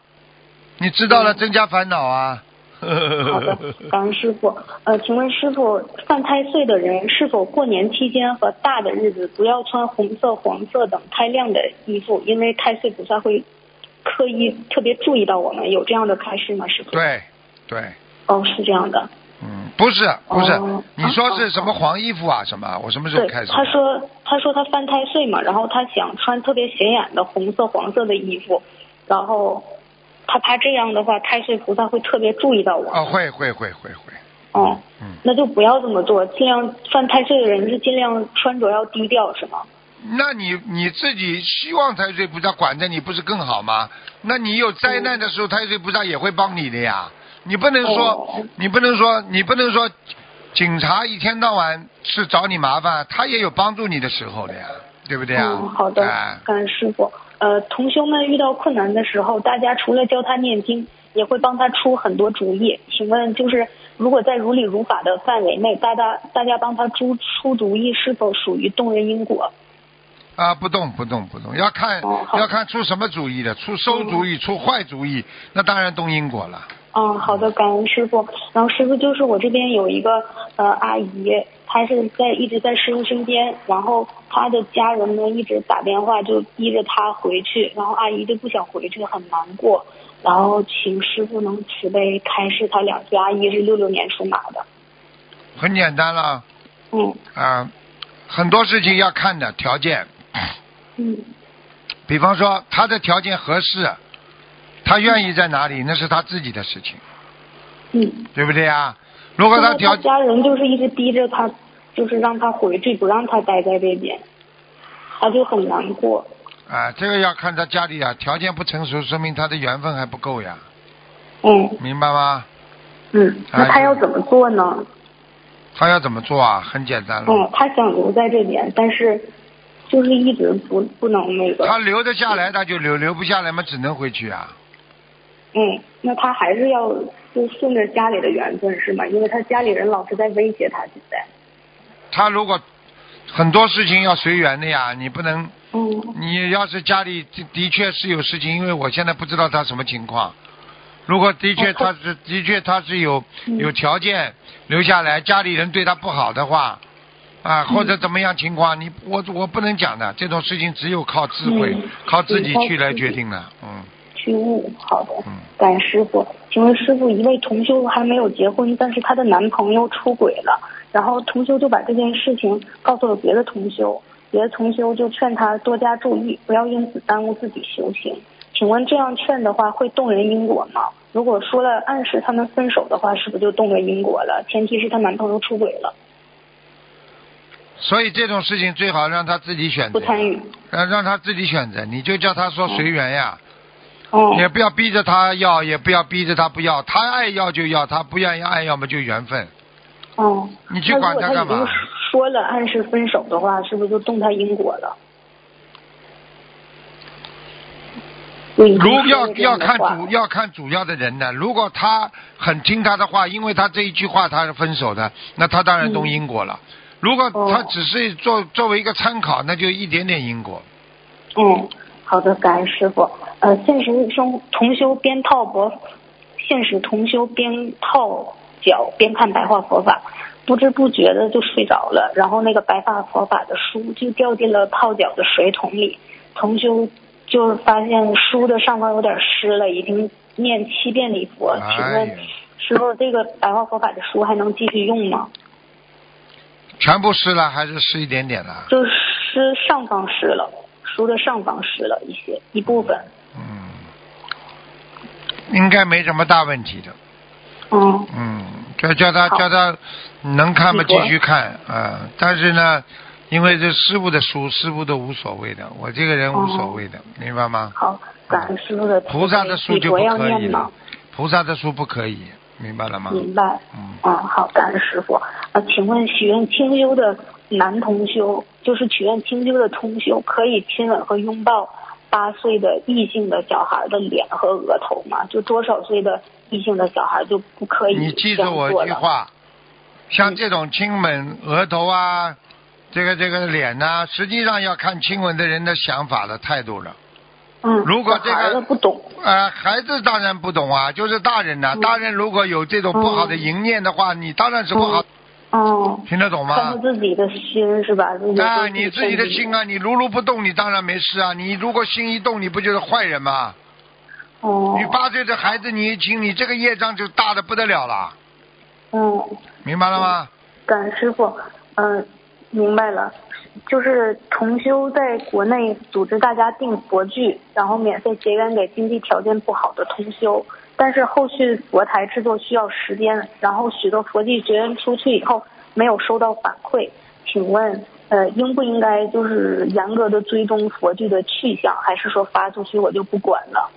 你知道了嗯增加烦恼啊。好的，感恩师傅。呃，请问师傅，犯太岁的人是否过年期间和大的日子不要穿红色、黄色等太亮的衣服？因为太岁菩萨会刻意特别注意到我们，有这样的开示吗？师傅？。对对，哦，是这样的。嗯，不是不是，哦你说是啊什么黄衣服啊？什么？我什么时候，开始？他说他说他犯太岁嘛，然后他想穿特别显眼的红色、黄色的衣服，然后他怕这样的话，太岁菩萨会特别注意到我。哦，会会会会会，哦，嗯，那就不要这么做，尽量犯太岁的人是尽量穿着要低调，是吗？那你你自己希望太岁菩萨管着你，不是更好吗？那你有灾难的时候，太岁菩萨也会帮你的呀。你不能说哦，你不能说，你不能说，警察一天到晚是找你麻烦，他也有帮助你的时候的呀，对不对啊？嗯，好的哎，感恩师傅。呃，同修们遇到困难的时候，大家除了教他念经，也会帮他出很多主意。请问，就是如果在如理如法的范围内，大家大家帮他出出主意，是否属于动人因果？啊，不动不动不动，要看、哦要看出什么主意的，出馊主意、出坏主意，那当然动因果了。嗯，好的，感恩师傅。然后师傅就是我这边有一个呃阿姨，她是在一直在师傅身边，然后他的家人呢一直打电话就逼着他回去，然后阿姨就不想回去，很难过。然后请师傅能慈悲开示他两句，阿姨是六六年属马的。很简单了嗯啊，很多事情要看的条件，嗯 比方说他的条件合适，他愿意在哪里，那是他自己的事情，嗯。对不对啊？如果他条他家人就是一直逼着他，就是让他回去，不让他待在这边，他就很难过。啊，这个要看他家里啊，条件不成熟，说明他的缘分还不够呀，嗯明白吗？嗯，那他要怎么做呢？他要怎么做啊？很简单了，嗯，他想留在这边，但是就是一直不不能那个。他留得下来，他就留；留不下来嘛，只能回去啊。嗯，那他还是要就顺着家里的缘分是吗？因为他家里人老是在威胁他现在。他如果很多事情要随缘的呀，你不能，嗯你要是家里的的确是有事情，因为我现在不知道他什么情况。如果的确哦他他是的确他是有嗯有条件留下来，家里人对他不好的话，啊或者怎么样情况，你我我不能讲的，这种事情只有靠智慧嗯，靠自己去来决定的，嗯去悟，好的嗯。感恩师傅，请问师傅，一位同修还没有结婚，但是她的男朋友出轨了，然后同修就把这件事情告诉了别的同修，别的同修就劝她多加注意，不要因此耽误自己修行。请问这样劝的话会动人因果吗？如果说了暗示他们分手的话，是不是就动了因果了？前提是她男朋友出轨了，所以这种事情最好让他自己选择，不参与。让让他自己选择，你就叫他说随缘呀。哦，也不要逼着他要，也不要逼着他不要，他爱要就要，他不愿意爱要么就缘分。哦，你去管他干嘛？说了暗示分手的话，是不是就动他因果了？如要要看主要看主要的人呢，如果他很听他的话，因为他这一句话他是分手的，那他当然动因果了。如果哦他只是作作为一个参考，那就一点点因果。嗯，好的，感恩师傅。呃，现实生同修边套佛，现实同修边套脚边看白话佛法，不知不觉的就睡着了，然后那个白话佛法的书就掉进了泡脚的水桶里，同修就发现书的上方有点湿了，已经念七遍礼佛，请问师傅这个白话佛法的书还能继续用吗？全部湿了还是湿一点点了？就湿上方湿了，书的上方湿了一些一部分。嗯，应该没什么大问题的。嗯嗯，叫叫他叫他能看吗？继续看啊、但是呢，因为这师傅的书，师傅都无所谓的，我这个人无所谓的，明白吗？好，感恩师傅的菩萨的书就不可以了？，菩萨的书不可以，明白了吗？明白。嗯，嗯，好，感恩师傅。呃，请问许愿清修的男同修，就是许愿清修的同修，可以亲吻和拥抱八岁的异性的小孩的脸和额头嘛？就多少岁的异性的小孩就不可以你记这住我？一句话，像这种亲吻额头啊，这个这个脸呐、实际上要看亲吻的人的想法的态度了。嗯，如果这个孩子不懂，呃，孩子当然不懂啊，就是大人呐、嗯大人如果有这种不好的淫念的话，你当然是不好，哦，听得懂吗？他自己的心是吧？自己啊，对你自己的心啊，你如如不动，你当然没事啊。你如果心一动，你不就是坏人吗？哦，你八岁的孩子你一亲，你这个业障就大的不得了了，嗯，明白了吗？感恩师傅，嗯，明白了。就是同修在国内组织大家订佛具，然后免费结缘给经济条件不好的同修，但是后续佛台制作需要时间，然后许多佛具结缘出去以后没有收到反馈，请问呃应不应该就是严格的追踪佛具的去向，还是说发出去我就不管了？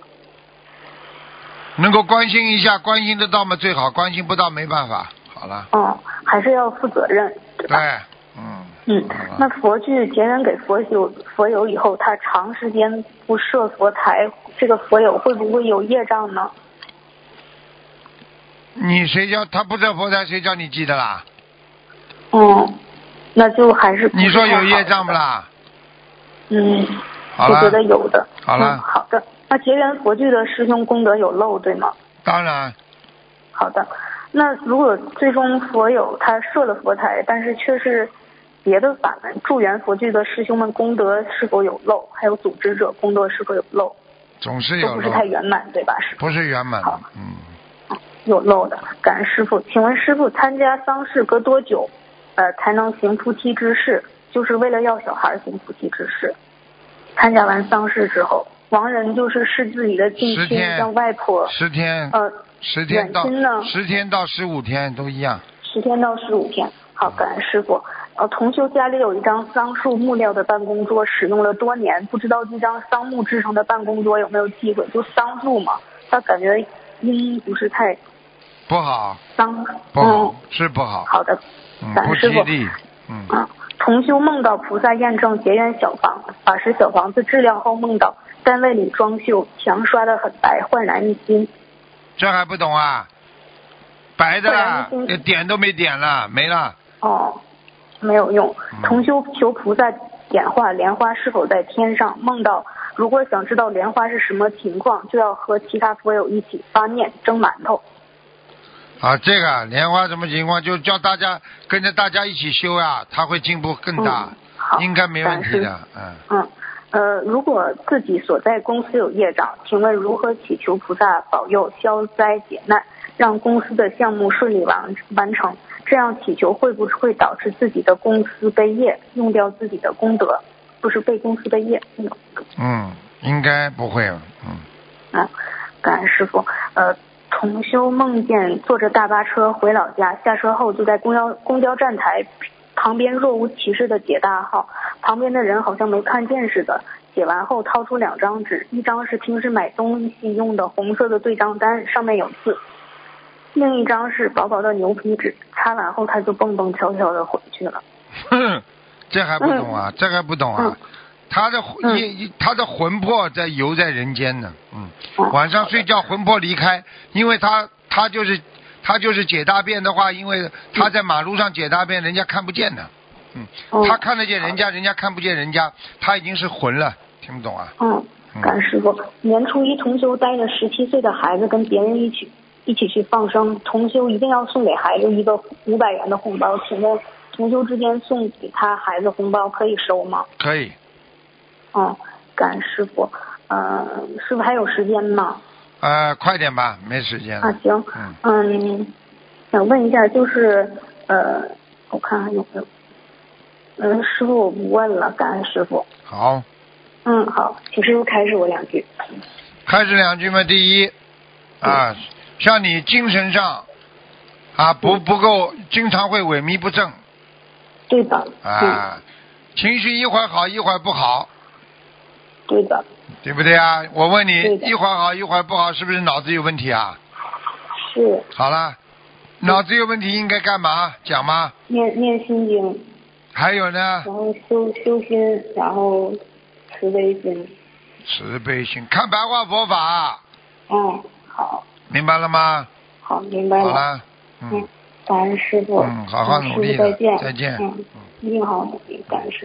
能够关心一下，关心得到嘛最好，关心不到没办法。好了，嗯，还是要负责任，对吧？对，嗯，嗯，那佛具结缘给佛友佛友以后，他长时间不设佛台，这个佛友会不会有业障呢？你谁叫他不设佛台，谁叫你记得啦？嗯，那就还是你说有业障不啦？嗯，好我觉得，有的。好了嗯，好的。那结缘佛具的师兄功德有漏，对吗？当然，好的。那如果最终佛友他设了佛台，但是却是别的法门助缘佛具的师兄们功德是否有漏？还有组织者功德是否有漏？总是有漏，都不是太圆满，对吧？师傅不是圆满嗯，有漏的。感恩师傅，请问师傅参加丧事隔多久，呃，才能行夫妻之事？就是为了要小孩行夫妻之事。参加完丧事之后，亡人就是视自己的近亲，像外婆，十天，呃，十天到远亲呢十天到十五天都一样。十天到十五天。好，感恩师傅。呃，同修家里有一张桑树木料的办公桌，使用了多年，不知道这张桑木制成的办公桌有没有机会？就桑树嘛，他感觉音不是太不好，桑。不好嗯，，是不好，好的，嗯，感恩师傅。嗯，啊，同修梦到菩萨验证结缘小房，法师小房子质量后梦到单位里装修，墙刷的很白，焕然一新。这还不懂啊？白的点都没点了，没了。哦，没有用嗯。同修求菩萨点化莲花是否在天上，梦到如果想知道莲花是什么情况，就要和其他佛友一起发念蒸馒头。啊，这个啊莲花什么情况？就叫大家跟着大家一起修啊、他会进步更大，嗯好应该没问题的。嗯，嗯，呃，如果自己所在公司有业障，请问如何祈求菩萨保佑消灾解难，让公司的项目顺利完完成？这样祈求会不会导致自己的公司被业，用掉自己的功德？不是被公司的业，嗯嗯，应该不会。嗯，啊，感恩师傅。呃，同修梦见坐着大巴车回老家，下车后就在公交公交站台旁边若无其事的解大号，旁边的人好像没看见似的。解完后掏出两张纸，一张是平时买东西用的红色的对账单，上面有字；另一张是薄薄的牛皮纸。擦完后他就蹦蹦跳跳的回去了。哼，这还不懂啊？这还不懂啊？他的嗯一他的魂魄在游在人间呢。嗯，哦晚上睡觉魂魄离开，因为他他就是他就是解大便的话，因为他在马路上解大便，人家看不见的。嗯，哦他看得见人家，人家看不见人家，他已经是魂了，听不懂啊？嗯，感师傅。年初一同修带着十七岁的孩子跟别人一起一起去放生，同修一定要送给孩子一个五百元的红包，请问同修之间送给他孩子红包可以收吗？可以，嗯，感恩师傅。呃，师傅还有时间吗？呃，快点吧，没时间了。啊，行。嗯，嗯，想问一下，就是呃，我看看有没有。嗯，师傅我不问了，感恩师傅。好，嗯，好，请师傅开始我两句。开始两句嘛。第一，啊，像你精神上啊不不够，经常会萎靡不振对的。嗯，啊，情绪一会儿好一会儿不好，对的。对不对啊？我问你一会儿好一会儿不好，是不是脑子有问题啊？是好了，脑子有问题应该干嘛？讲吗？念念心经，还有呢然，后修修心，然后慈悲心。慈悲心，看白话佛法，嗯，好，明白了吗？好，明白了。好了，嗯嗯，感恩师傅。嗯好好努力的再见。再见嗯，一定好好努力，感恩师傅。